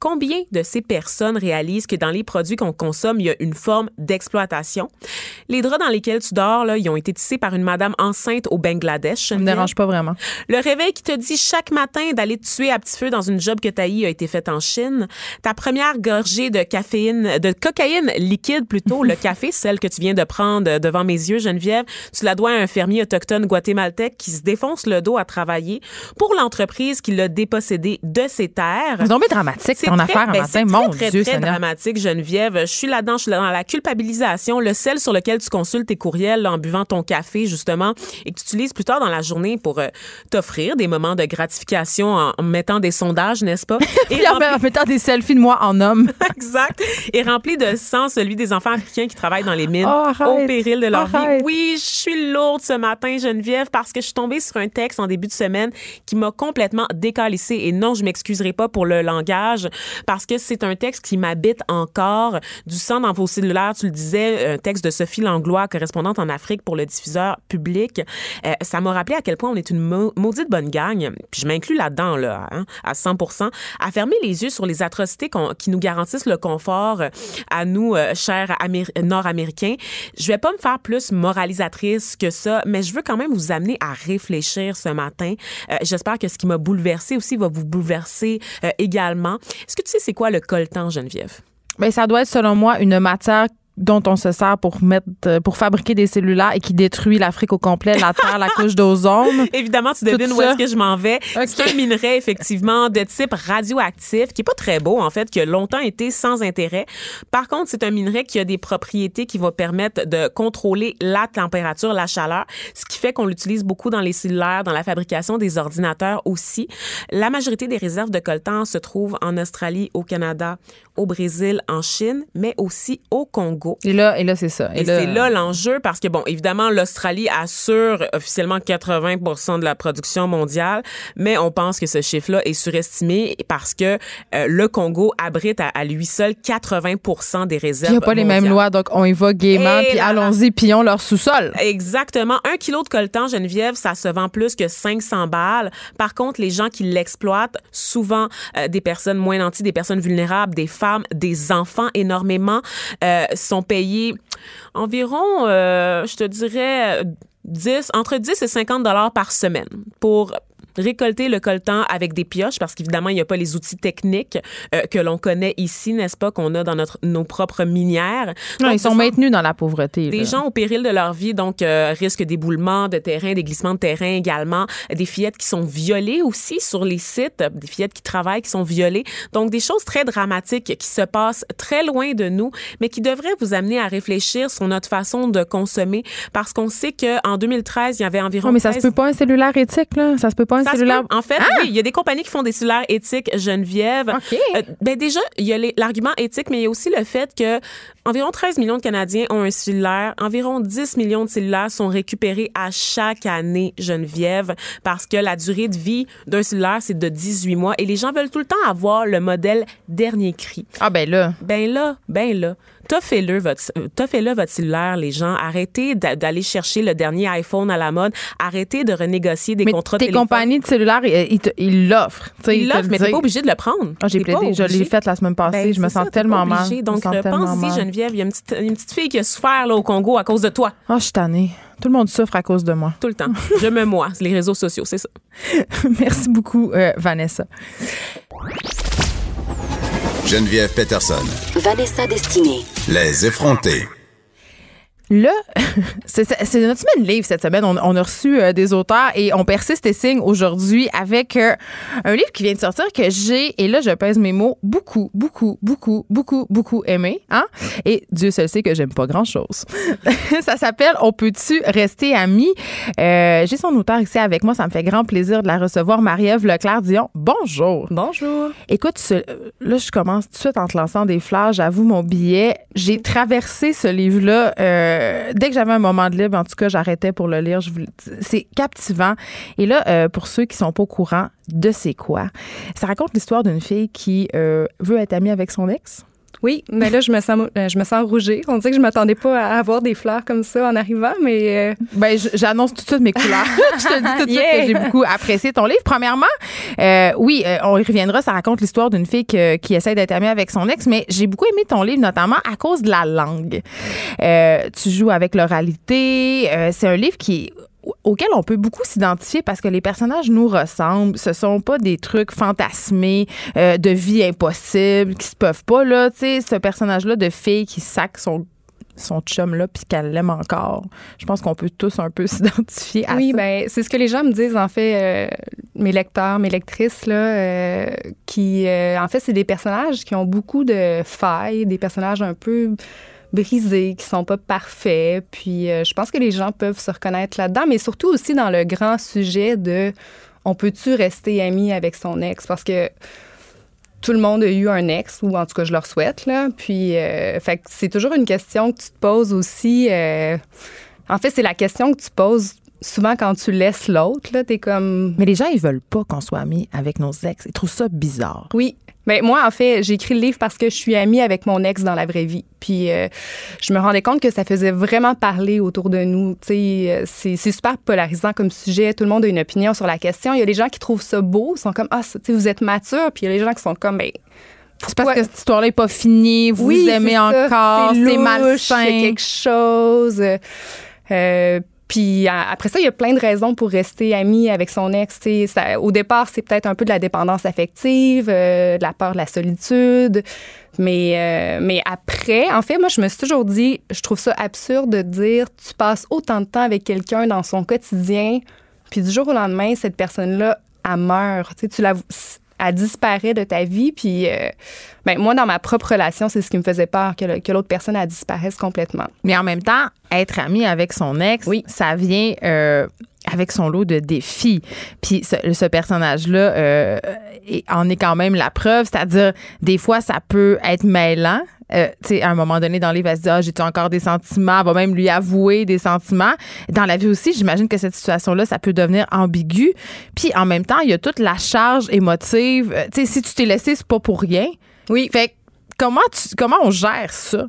D: Combien de ces personnes réalisent que dans les produits qu'on consomme, il y a une forme d'exploitation? Les draps dans lesquels tu dors, là, ils ont été tissés par une madame enceinte au Bangladesh.
C: Ça me dérange pas vraiment.
D: Le réveil qui te dit chaque matin d'aller te tuer à petit feu dans une job que t'as a été faite en Chine. Ta première gorgée de caféine, de cocaïne liquide plutôt, le café, celle que tu viens de prendre devant mes yeux, Geneviève, tu la dois à un fermier autochtone guatémaltèque qui se défonce le dos à travailler pour l'entreprise qui l'a dépossédé de ses terres.
C: C'est dramatique ton
D: très-
C: affaire
D: ben,
C: matin.
D: c'est
C: Mon
D: très, très,
C: Dieu,
D: très
C: Seigneur.
D: dramatique, Geneviève. Je suis là-dedans, je suis dans la culpabilisation, le sel sur lequel tu consultes tes courriels là, en buvant ton café, justement, et que tu utilises plus tard dans la journée pour euh, t'offrir des moments de gratification en, en mettant des sondages, n'est-ce pas? Et
C: Puis en
D: rempli-
C: en mettant des selfies de moi en homme.
D: exact. Et rempli de sang, celui des enfants africains qui travaillent dans les mines
C: Oh,
D: au péril de leur
C: Arrête.
D: vie. Oui, je suis lourde ce matin, Geneviève, parce que je suis tombée sur un texte en début de semaine qui m'a complètement décalissée. Et non, je m'excuserai pas pour le langage, parce que c'est un texte qui m'habite encore. Du sang dans vos cellulaires, tu le disais, un texte de Sophie Langlois, correspondante en Afrique pour le diffuseur public. Euh, ça m'a rappelé à quel point on est une mau- maudite bonne gang. Puis je m'inclus là-dedans, là, hein, à 100 à fermer les yeux sur les atrocités qui nous garantissent le confort euh, à nous, euh, chers Améri- Nord-Américains. Je vais pas me faire plus moralisatrice que ça, mais je veux quand même vous amener à réfléchir ce matin. J'espère que ce qui m'a bouleversé aussi va vous bouleverser également. Est-ce que tu sais c'est quoi le coltan, Geneviève?
C: Ben, ça doit être, selon moi, une matière dont on se sert pour mettre euh, pour fabriquer des cellulaires et qui détruit l'Afrique au complet, la terre, la couche d'ozone.
D: Évidemment, tu devines où est-ce que je m'en vais. C'est un minerai, effectivement, de type radioactif, qui est pas très beau, en fait, qui a longtemps été sans intérêt. Par contre, c'est un minerai qui a des propriétés qui vont permettre de contrôler la température, la chaleur, ce qui fait qu'on l'utilise beaucoup dans les cellulaires, dans la fabrication des ordinateurs aussi. La majorité des réserves de coltan se trouvent en Australie, au Canada, au Brésil, en Chine, mais aussi au Congo.
C: Et là, et là c'est ça.
D: Et c'est là l'enjeu parce que, bon, évidemment, l'Australie assure officiellement 80% de la production mondiale, mais on pense que ce chiffre-là est surestimé parce que euh, le Congo abrite à, à lui seul 80 des réserves.
C: Il n'y a pas les mêmes lois, donc on y va gaiement,
D: Et
C: puis allons-y, pillons leur sous-sol.
D: Exactement. Un kilo de coltan, Geneviève, ça se vend plus que 500 balles. Par contre, les gens qui l'exploitent, souvent euh, des personnes moins nantis, des personnes vulnérables, des femmes, des enfants énormément, euh, sont payés environ, euh, je te dirais, 10, entre 10 et 50 dollars par semaine pour récolter le coltan avec des pioches parce qu'évidemment, il n'y a pas les outils techniques euh, que l'on connaît ici, n'est-ce pas, qu'on a dans notre, nos propres minières.
C: Non,
D: Donc,
C: ils sont maintenus dans la pauvreté.
D: des
C: là.
D: gens au péril de leur vie, donc euh, risque d'éboulement de terrain, des glissements de terrain également, des fillettes qui sont violées aussi sur les sites, des fillettes qui travaillent qui sont violées. Donc des choses très dramatiques qui se passent très loin de nous, mais qui devraient vous amener à réfléchir sur notre façon de consommer, parce qu'on sait que en 2013, il y avait environ
C: Oh, mais ça se
D: 13
C: peut pas un cellulaire éthique, là. Ça se peut pas un
D: ça
C: cellulaire.
D: En fait, oui, il y a des compagnies qui font des cellulaires éthiques, Geneviève.
C: OK.
D: Euh, ben déjà, il y a l'argument éthique, mais il y a aussi le fait que environ 13 millions de Canadiens ont un cellulaire. Environ 10 millions de cellulaires sont récupérés à chaque année, Geneviève, parce que la durée de vie d'un cellulaire, c'est de 18 mois et les gens veulent tout le temps avoir le modèle dernier cri.
C: Ah, ben là.
D: Ben là, ben là, toffez-le votre, euh, toffez-le votre cellulaire, les gens. Arrêtez d'a- d'aller chercher le dernier iPhone à la mode. Arrêtez de renégocier des
C: Mais
D: contrats
C: tes
D: téléphone.
C: compagnies de cellulaire, ils ils l'offrent.
D: Ils l'offrent, mais t'es pas obligé de le prendre.
C: Ah, j'ai plaidé, je l'ai fait la semaine passée.
D: Ben,
C: je me sens
D: ça,
C: tellement mal.
D: Donc, euh, pense-y. Geneviève, il y a une petite, une petite fille qui a souffert là, au Congo à cause de toi,
C: Ah, je suis tannée. Tout le monde souffre à cause de moi.
D: tout le temps. Je me moi, les réseaux sociaux, c'est ça.
C: Merci beaucoup, euh, Vanessa.
B: Geneviève Peterson.
A: Vanessa Destinée.
B: Les effrontés.
C: Là, c'est notre semaine livre cette semaine. On, on a reçu euh, des auteurs et on persiste et signe aujourd'hui avec euh, un livre qui vient de sortir que j'ai, et là je pèse mes mots, beaucoup, beaucoup, beaucoup, beaucoup, beaucoup aimé. Hein? Et Dieu seul sait que j'aime pas grand-chose. ça s'appelle On peut-tu rester amis? Euh, j'ai son auteur ici avec moi. Ça me fait grand plaisir de la recevoir. Marie-Ève Leclerc-Dion, bonjour.
D: Bonjour.
C: Écoute, ce- là, je commence tout de suite en te lançant des fleurs. J'avoue, mon billet, j'ai traversé ce livre-là. Euh, dès que j'avais un moment de libre, en tout cas, j'arrêtais pour le lire. C'est captivant. Et là, euh, pour ceux qui sont pas au courant de c'est quoi, ça raconte l'histoire d'une fille qui euh, veut être amie avec son ex.
G: Oui, mais là, je me sens, euh, je me sens rougir. On dirait que je m'attendais pas à avoir des fleurs comme ça en arrivant, mais euh,
C: Ben, j'annonce tout de suite mes couleurs. je te dis tout de suite que j'ai beaucoup apprécié ton livre. Premièrement, euh, oui, euh, on y reviendra. Ça raconte l'histoire d'une fille que- qui essaie d'être amie avec son ex, mais j'ai beaucoup aimé ton livre, notamment à cause de la langue. Euh, tu joues avec l'oralité. Euh, c'est un livre qui auquel on peut beaucoup s'identifier parce que les personnages nous ressemblent. Ce sont pas des trucs fantasmés euh, de vie impossible qui se peuvent pas là. Tu sais, ce personnage-là de fille qui sac son son chum là puis qu'elle l'aime encore. Je pense qu'on peut tous un peu s'identifier à
G: oui,
C: ça.
G: ben c'est ce que les gens me disent en fait, euh, mes lecteurs, mes lectrices là, euh, qui euh, en fait c'est des personnages qui ont beaucoup de failles, des personnages un peu brisés, qui sont pas parfaits. Puis euh, je pense que les gens peuvent se reconnaître là-dedans, mais surtout aussi dans le grand sujet de on peut-tu rester ami avec son ex parce que tout le monde a eu un ex, ou en tout cas, je leur souhaite. Là. Puis, euh, fait c'est toujours une question que tu te poses aussi. euh, en fait, c'est la question que tu poses souvent quand tu laisses l'autre. Là, t'es comme.
C: Mais les gens ils veulent pas qu'on soit amis avec nos ex. Ils trouvent ça bizarre.
G: Oui. Mais moi, en fait, j'ai écrit le livre parce que je suis amie avec mon ex dans la vraie vie. Puis euh, je me rendais compte que ça faisait vraiment parler autour de nous. Tu sais, euh, c'est c'est super polarisant comme sujet. Tout le monde a une opinion sur la question. Il y a des gens qui trouvent ça beau, ils sont comme ah, ça- tu sais, vous êtes mature. Puis il y a des gens qui sont comme ben
C: C'est parce
G: pourquoi-
C: que cette histoire-là est pas finie. Vous
G: Oui,
C: vous aimez
G: c'est ça.
C: encore. C'est
G: louche, Il y
C: malsain.
G: a quelque chose. Euh, puis après ça, il y a plein de raisons pour rester ami avec son ex. au départ, c'est peut-être un peu de la dépendance affective, euh, de la peur de la solitude. Mais, euh, mais après, en fait, moi, je me suis toujours dit, je trouve ça absurde de dire, tu passes autant de temps avec quelqu'un dans son quotidien, puis du jour au lendemain, cette personne-là, elle meurt. Tu la, elle disparaît de ta vie. Puis, euh, ben, moi, dans ma propre relation, c'est ce qui me faisait peur, que, le- que l'autre personne, elle disparaisse complètement.
C: Mais en même temps, être ami avec son ex,
G: Oui.
C: ça vient euh, avec son lot de défis. Puis ce, ce personnage-là euh, en est quand même la preuve. C'est-à-dire, des fois, ça peut être mêlant. Euh, tu sais, à un moment donné, dans le livre, elle se dit Ah, j'ai-tu encore des sentiments? Elle va même lui avouer des sentiments. Dans la vie aussi, j'imagine que cette situation-là, ça peut devenir ambigu. Puis en même temps, il y a toute la charge émotive. Euh, tu sais, si tu t'es laissé, c'est pas pour rien.
G: Oui.
C: Fait que comment, tu, comment on gère ça?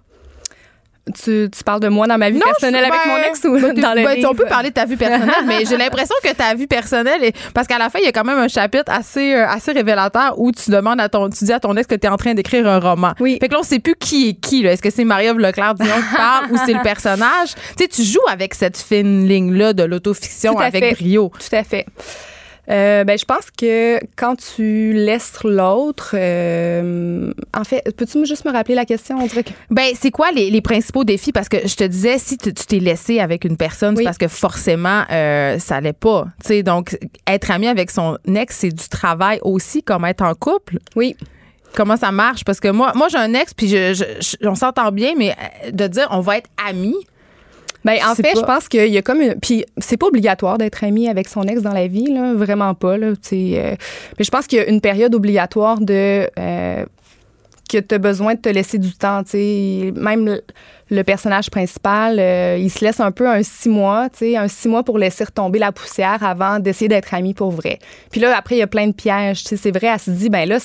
G: Tu, tu parles de moi dans ma vie
C: Non,
G: personnelle avec
C: ben,
G: mon ex ou
C: ben,
G: dans le
C: ben,
G: livre?
C: On peut parler de ta vie personnelle, mais j'ai l'impression que ta vie personnelle, est, parce qu'à la fin, il y a quand même un chapitre assez, euh, assez révélateur où tu demandes à ton, tu dis à ton ex que tu es en train d'écrire un roman.
G: Oui.
C: Fait que là, on sait plus qui est qui. là. Est-ce que c'est Marie-Ève Leclerc Dion qui parle ou c'est le personnage? Tu sais, tu joues avec cette fine ligne-là de l'autofiction
G: Tout à
C: avec
G: fait.
C: brio.
G: Tout à fait. Euh, ben, je pense que quand tu laisses l'autre, euh, en fait, peux-tu juste me rappeler la question? On dirait que...
C: Ben, c'est quoi les, les principaux défis? Parce que je te disais, si tu t'es laissé avec une personne, c'est parce que forcément, euh, ça allait pas. Donc, être ami avec son ex, c'est du travail aussi, comme être en couple.
G: Oui.
C: Comment ça marche? Parce que moi, moi j'ai un ex, puis je, je- je- on s'entend bien, mais euh, de dire on va être amis,
G: Ben, en fait,
C: pas.
G: je pense qu'il y a comme une. Puis, c'est pas obligatoire d'être ami avec son ex dans la vie, là. Vraiment pas, là. euh, mais je pense qu'il y a une période obligatoire de. euh, que tu as besoin de te laisser du temps, tu sais. Même le, le personnage principal, euh, il se laisse un peu un six mois, tu sais, un six mois pour laisser retomber la poussière avant d'essayer d'être ami pour vrai. Puis là, après, il y a plein de pièges, tu sais. C'est vrai, elle se dit, ben là,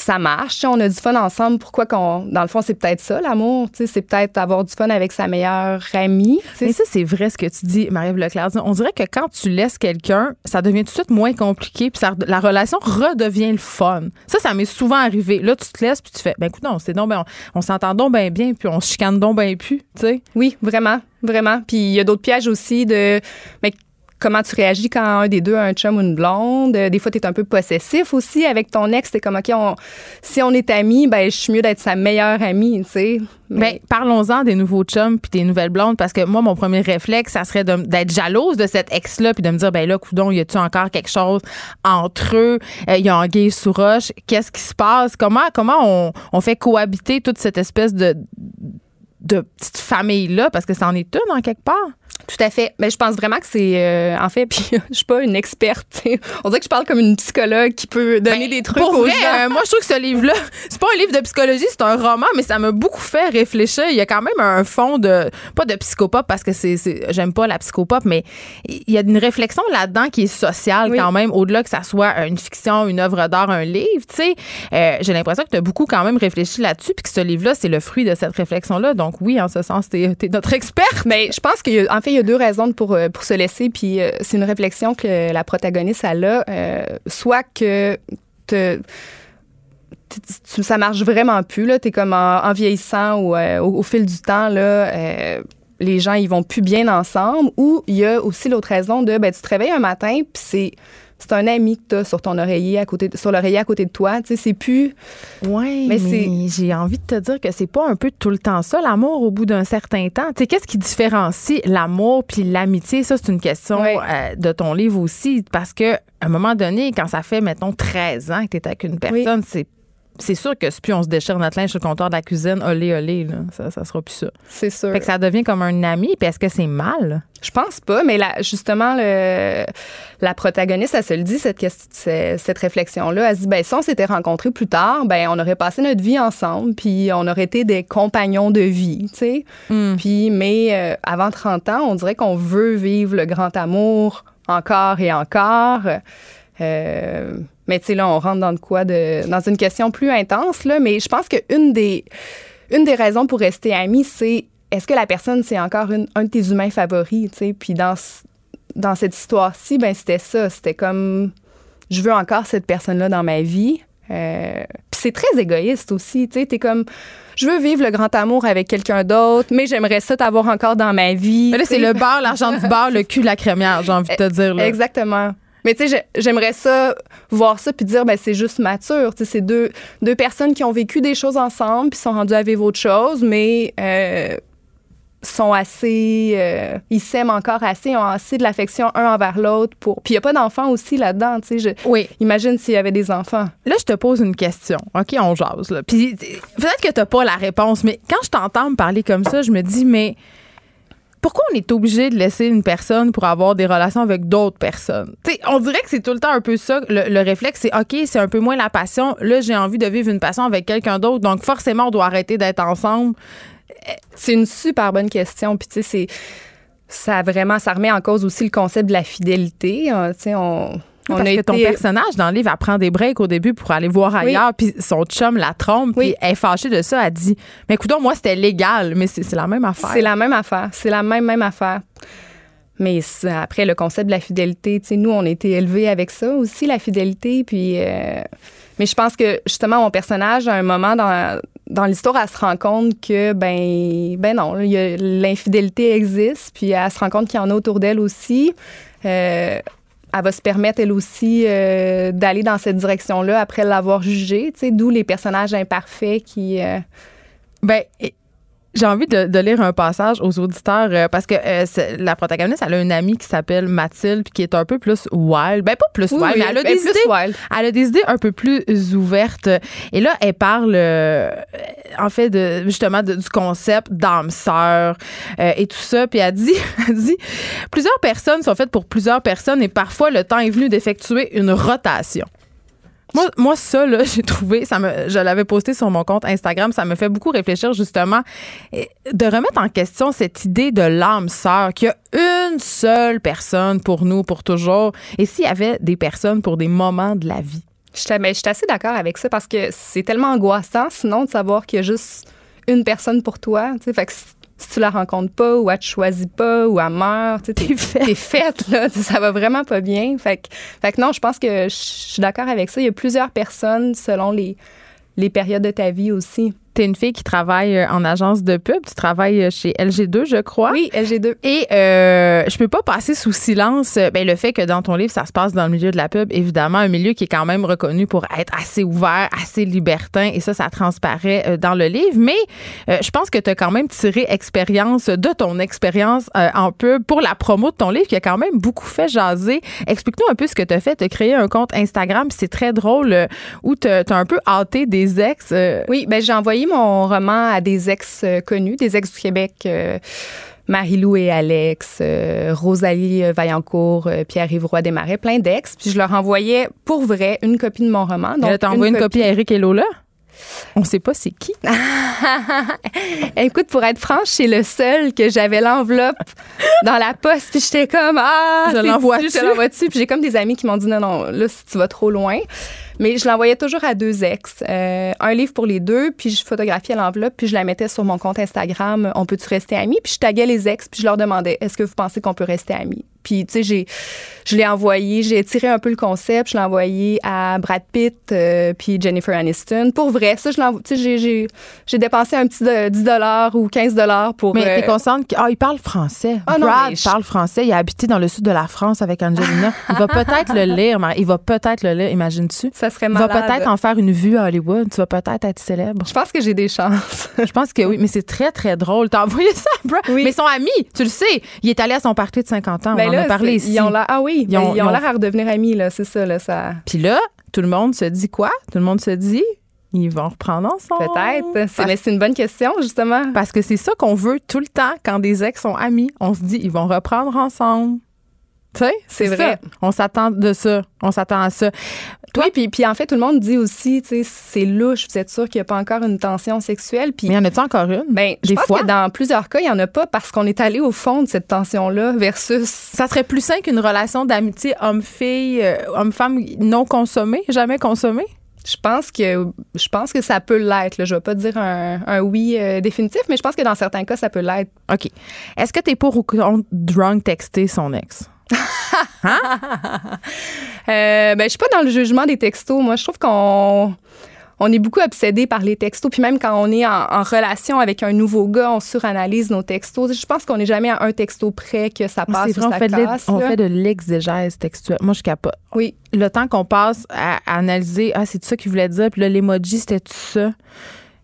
G: ça marche, sais, on a du fun ensemble. Pourquoi qu'on. Dans le fond, c'est peut-être ça, l'amour, tu sais. C'est peut-être avoir du fun avec sa meilleure amie.
C: Mais ça, c'est vrai ce que tu dis, Marie-Ève Leclerc. On dirait que quand tu laisses quelqu'un, ça devient tout de suite moins compliqué, puis la relation redevient le fun. Ça, ça m'est souvent arrivé. Là, tu te laisses, puis tu fais, ben écoute, non, c'est donc, ben, on, on s'entend donc bien bien, puis on se chicane donc bien plus, tu sais.
G: Oui, vraiment, vraiment. Puis il y a d'autres pièges aussi de mais comment tu réagis quand un des deux a un chum ou une blonde. Euh, Des fois, tu es un peu possessif aussi avec ton ex. T'es comme, OK, si on est amis, ben je suis mieux d'être sa meilleure amie, tu sais.
C: Ben,
G: Mais-
C: parlons-en des nouveaux chums puis des nouvelles blondes parce que moi mon premier réflexe ça serait d'être jalouse de cet ex là puis de me dire ben là coudon y a-tu encore quelque chose entre eux? Euh, il y a anguille sous roche qu'est-ce qui se passe? Comment comment on fait cohabiter toute cette espèce de de petite famille là parce que ça en est une en quelque part
G: Tout à fait. Mais je pense vraiment que c'est, euh, en fait, puis je suis pas une experte. On dirait que je parle comme une psychologue qui peut donner des trucs
C: Ben, Pour
G: aux
C: vrai,
G: gens.
C: euh, moi, je trouve que ce livre-là, c'est pas un livre de psychologie, c'est un roman, mais ça m'a beaucoup fait réfléchir. Il y a quand même un fond de, pas de psychopop parce que c'est, c'est- j'aime pas la psychopop, mais il y a une réflexion là-dedans qui est sociale
G: Oui.
C: quand même, au-delà que ça soit une fiction, une œuvre d'art, un livre, tu sais. Euh, j'ai l'impression que tu as beaucoup quand même réfléchi là-dessus, puis que ce livre-là, c'est le fruit de cette réflexion-là. Donc oui, en ce sens, t'es notre experte.
G: Mais je pense qu'il y a, en fait, il y a deux raisons pour, euh, se laisser. Puis euh, c'est une réflexion que la protagoniste a. euh, soit que te- tu- ça marche vraiment plus là. T'es comme en, vieillissant ou au, fil du temps là. les gens ils vont plus bien ensemble ou il y a aussi l'autre raison de ben tu te réveilles un matin puis c'est c'est un ami que t'as sur ton oreiller à côté de- sur l'oreiller à côté de toi tu sais c'est plus
C: Oui,
G: Mais
C: mais, j'ai envie de te dire que c'est pas un peu tout le temps ça, l'amour, au bout d'un certain temps. Tu sais, qu'est-ce qui différencie l'amour puis l'amitié? Ça, c'est une question euh, de ton livre aussi, parce que à un moment donné, quand ça fait, mettons, 13 ans que tu es avec une personne, c'est c'est sûr que si on se déchire notre linge sur le comptoir de la cuisine, olé, olé, là, ça, ça sera plus ça.
G: c'est sûr
C: Fait que ça devient comme un ami, puis est-ce que c'est mal?
G: Je pense pas, mais là, justement, le, la protagoniste, elle se le dit, cette, cette, cette réflexion-là. Elle se dit, ben, si on s'était rencontrés plus tard, ben, on aurait passé notre vie ensemble, puis on aurait été des compagnons de vie, tu sais. Puis, mais euh, avant 30 ans, on dirait qu'on veut vivre le grand amour encore et encore. Euh, mais tu sais, là, on rentre dans de quoi de, dans une question plus intense, là. Mais je pense qu'une des, une des raisons pour rester amis, c'est est-ce que la personne, c'est encore une- un de tes humains favoris, tu sais? Puis dans, dans cette histoire-ci, ben c'était ça. C'était comme, je veux encore cette personne-là dans ma vie. Euh, puis c'est très égoïste aussi, tu sais. T'es comme, je veux vivre le grand amour avec quelqu'un d'autre, mais j'aimerais ça t'avoir encore dans ma vie.
C: Mais là, c'est le beurre, l'argent du beurre, le cul, la crémière, j'ai envie de te dire. Là.
G: Exactement. Mais tu sais, j'ai- j'aimerais ça, voir ça, puis dire, ben c'est juste mature. Tu sais, c'est deux, deux personnes qui ont vécu des choses ensemble, puis sont rendues à vivre autre chose, mais euh, sont assez, euh, ils s'aiment encore assez, ils ont assez de l'affection un envers l'autre. pour. Puis il y a pas d'enfants aussi là-dedans. Tu sais, je-
C: Oui.
G: imagine s'il y avait des enfants.
C: Là, je te pose une question. OK, on jase. Là. Puis peut-être que tu pas la réponse, mais quand je t'entends me parler comme ça, je me dis, mais pourquoi on est obligé de laisser une personne pour avoir des relations avec d'autres personnes? On dirait que c'est tout le temps un peu ça. Le, le réflexe, c'est OK, c'est un peu moins la passion. Là, j'ai envie de vivre une passion avec quelqu'un d'autre. Donc, forcément, on doit arrêter d'être ensemble.
G: C'est une super bonne question. Puis tu sais, ça vraiment, ça remet en cause aussi le concept de la fidélité. hein. Tu sais, on, on
C: Parce
G: a
C: que ton
G: été-
C: personnage dans le livre, elle prend des breaks au début pour aller voir ailleurs, puis son chum la trompe,
G: Oui.
C: puis elle est fâchée de ça. Elle dit Mais écoute, moi, c'était légal, mais c'est la même affaire.
G: C'est la même affaire. C'est la même, même affaire. Mais après, le concept de la fidélité, tu sais, nous, on a été élevés avec ça aussi, la fidélité. Puis, euh, mais je pense que, justement, mon personnage, à un moment dans, dans l'histoire, elle se rend compte que, ben, ben non, l'infidélité existe. Puis, elle se rend compte qu'il y en a autour d'elle aussi. Euh, elle va se permettre, elle aussi, euh, d'aller dans cette direction-là après l'avoir jugé, tu sais, d'où les personnages imparfaits qui... euh,
C: Ben, j'ai envie de, de lire un passage aux auditeurs euh, parce que euh, la protagoniste, elle a une amie qui s'appelle Mathilde puis qui est un peu plus wild. Ben, pas plus wild,
G: oui,
C: mais elle a des
G: plus
C: idées.
G: wild.
C: Elle a des idées un peu plus ouvertes. Et là, elle parle, euh, en fait, de, justement, de- du concept d'âme sœur et tout ça. Puis elle dit, elle dit, plusieurs personnes sont faites pour plusieurs personnes et parfois le temps est venu d'effectuer une rotation. Moi, moi, ça, là, j'ai trouvé, ça me, je l'avais posté sur mon compte Instagram, ça me fait beaucoup réfléchir justement de remettre en question cette idée de l'âme sœur, qu'il y a une seule personne pour nous, pour toujours. Et s'il y avait des personnes pour des moments de la vie?
G: Je suis assez d'accord avec ça parce que c'est tellement angoissant, sinon, de savoir qu'il y a juste une personne pour toi. Si tu la rencontres pas ou elle te choisit pas ou elle meurt, tu sais, t'es t'es faite, là. Ça va vraiment pas bien. Fait que, fait que non, je pense que je suis d'accord avec ça. Il y a plusieurs personnes selon les, les périodes de ta vie aussi.
C: T'es une fille qui travaille euh, en agence de pub, tu travailles euh, chez LG2, je crois.
G: Oui, LG2.
C: Et euh, je peux pas passer sous silence euh, ben, le fait que dans ton livre, ça se passe dans le milieu de la pub, évidemment, un milieu qui est quand même reconnu pour être assez ouvert, assez libertin, et ça, ça transparaît dans le livre. Mais euh, je pense que tu as quand même tiré expérience de ton expérience euh, en pub pour la promo de ton livre, qui a quand même beaucoup fait jaser. Explique-nous un peu ce que tu as fait. Tu as créé un compte Instagram, c'est très drôle, où tu as un peu hâté des ex. euh,
G: Oui, ben j'ai envoyé mon roman à des ex connus, des ex du Québec. euh, Marie-Lou et Alex, euh, Rosalie Vaillancourt, euh, Pierre-Yves Roy Desmarais, plein d'ex. Puis je leur envoyais pour vrai une copie de mon roman.
C: Donc,
G: Donc,
C: t'as envoyé une copie à Eric et Lola? On sait pas c'est qui.
G: Écoute, pour être franche, c'est le seul que j'avais l'enveloppe dans la poste. Puis j'étais comme, ah,
C: Je l'envoie-tu?
G: Je l'envoie-tu? Puis j'ai comme des amis qui m'ont dit, non, non, là, si tu vas trop loin. Mais je l'envoyais toujours à deux ex. Euh, un livre pour les deux, puis je photographiais l'enveloppe, puis je la mettais sur mon compte Instagram. On peut-tu rester amis? Puis je taguais les ex, puis je leur demandais, est-ce que vous pensez qu'on peut rester amis? Puis, tu sais, j'ai, je l'ai envoyé, j'ai tiré un peu le concept, je l'ai envoyé à Brad Pitt, euh, puis Jennifer Aniston. Pour vrai, ça, je sais, j'ai, j'ai, j'ai dépensé un petit de 10 ou 15 pour.
C: Mais
G: euh,
C: t'es consciente qu'il ah, il parle français.
G: Ah non,
C: Brad
G: mais je-
C: parle français. Il a habité dans le sud de la France avec Angelina. Il va peut-être le lire, Marie. Il va peut-être le lire, imagines-tu?
G: ça serait
C: Il va
G: malade.
C: peut-être en faire une vue à Hollywood. Tu vas peut-être être célèbre.
G: Je pense que j'ai des chances.
C: Je pense que oui, mais c'est très, très drôle. T'as envoyé ça Brad.
G: Oui.
C: Mais son ami, tu le sais, il est allé à son party de 50 ans.
G: Ben
C: En a parlé ici.
G: Ils ont l'air, ah oui,
C: Ils ont-
G: ils l'air à redevenir amis, là, c'est ça, là, ça.
C: Puis là, tout le monde se dit quoi? Tout le monde se dit, ils vont reprendre ensemble.
G: Peut-être. C'est, mais c'est une bonne question, justement.
C: Parce que c'est ça qu'on veut tout le temps quand des ex sont amis. On se dit, ils vont reprendre ensemble. Tu sais,
G: C'est
C: ça.
G: vrai.
C: On s'attend de ça. On s'attend à ça.
G: oui, puis, puis en fait, tout le monde dit aussi, tu sais, c'est louche, vous êtes sûr qu'il n'y a pas encore une tension sexuelle. Puis,
C: Mais y en a-tu encore une?
G: ben, je
C: des
G: pense
C: fois?
G: que dans plusieurs cas, il n'y en a pas parce qu'on est allé au fond de cette tension-là versus.
C: Ça serait plus sain qu'une relation d'amitié homme-fille, euh, homme-femme non consommée, jamais consommée?
G: Je pense que je pense que ça peut l'être. Je vais pas dire un, un oui euh, définitif, mais je pense que dans certains cas, ça peut l'être.
C: OK. Est-ce que tu es pour ou contre drunk texter son ex?
G: Euh, ben, je suis pas dans le jugement des textos. Moi, je trouve qu'on on est beaucoup obsédé par les textos. Puis même quand on est en, en relation avec un nouveau gars, on suranalyse nos textos. Je pense qu'on n'est jamais à un texto près que ça passe ou
C: vrai, on
G: ça
C: fait, de on fait de l'exégèse textuelle. Moi, je capote.
G: Oui.
C: Le temps qu'on passe à, à analyser, ah, c'est ça qu'il voulait dire, puis là, l'emoji, c'était tout ça.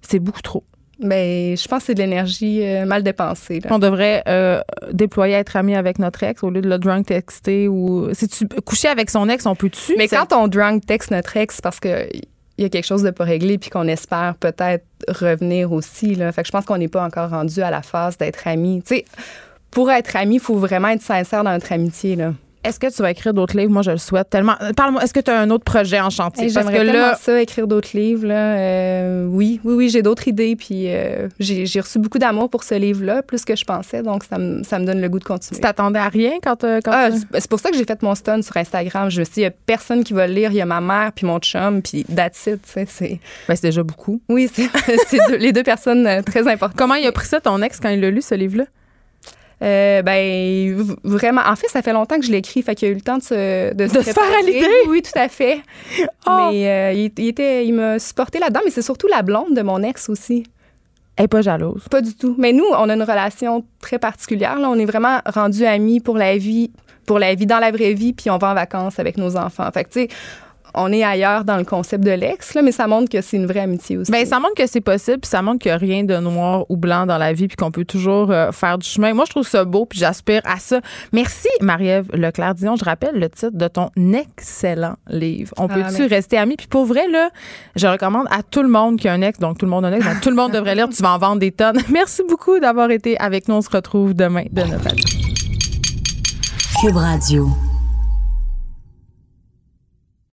C: C'est beaucoup trop.
G: Ben, je pense que c'est de l'énergie euh, mal dépensée. là.
C: On devrait euh, déployer être ami avec notre ex au lieu de le drunk texter ou. Si tu coucher avec son ex, on peut-tu?
G: Mais quand on drunk texte notre ex, parce que il y a quelque chose de pas réglé puis qu'on espère peut-être revenir aussi. Là. Fait que je pense qu'on n'est pas encore rendu à la phase d'être amis. Tu sais, pour être ami, il faut vraiment être sincère dans notre amitié. Là.
C: Est-ce que tu vas écrire d'autres livres? Moi, je le souhaite tellement. Parle-moi, est-ce que tu as un autre projet en chantier?
G: Hey,
C: Parce
G: J'aimerais
C: que
G: tellement
C: là,
G: ça, écrire d'autres livres. Là. Euh, oui, oui, oui, j'ai d'autres idées. Puis euh, j'ai reçu beaucoup d'amour pour ce livre-là, plus que je pensais. Donc, ça me, ça me donne le goût de continuer.
C: tu t'attendais à rien quand, quand
G: Ah,
C: tu-
G: c'est pour ça que j'ai fait mon stun sur Instagram. Je me suis dit, il n'y a personne qui va le lire. Il y a ma mère, puis mon chum, puis that's it. c'est-
C: Ben, c'est déjà beaucoup.
G: Oui, c'est les deux personnes euh, très importantes.
C: Comment il a pris ça, ton ex, quand il a lu ce livre-là?
G: Euh, ben, vraiment. En fait, ça fait longtemps que je l'écris, fait qu'il a eu le temps de se, de
C: De se faire à l'idée?
G: Oui, tout à fait.
C: Oh!
G: Mais euh, il, il était, il m'a supporté là-dedans, mais c'est surtout la blonde de mon ex aussi.
C: Elle est pas jalouse.
G: Pas du tout. Mais nous, on a une relation très particulière. Là. On est vraiment rendus amis pour la vie, pour la vie dans la vraie vie, puis on va en vacances avec nos enfants. Fait que, tu sais, on est ailleurs dans le concept de l'ex, là, mais ça montre que c'est une vraie amitié aussi.
C: Ben, ça montre que c'est possible, puis ça montre qu'il n'y a rien de noir ou blanc dans la vie, puis qu'on peut toujours euh, faire du chemin. Moi, je trouve ça beau, puis j'aspire à ça. Merci, Marie-Ève Leclerc-Dion. Je rappelle le titre de ton excellent livre. On
G: Ah,
C: peut-tu
G: merci.
C: rester amis? Puis pour vrai, là, je recommande à tout le monde qui a un ex, donc tout le monde a un ex, donc tout le monde devrait lire. Tu vas en vendre des tonnes. Merci beaucoup d'avoir été avec nous. On se retrouve demain de 9 à 10.
A: Cube Radio.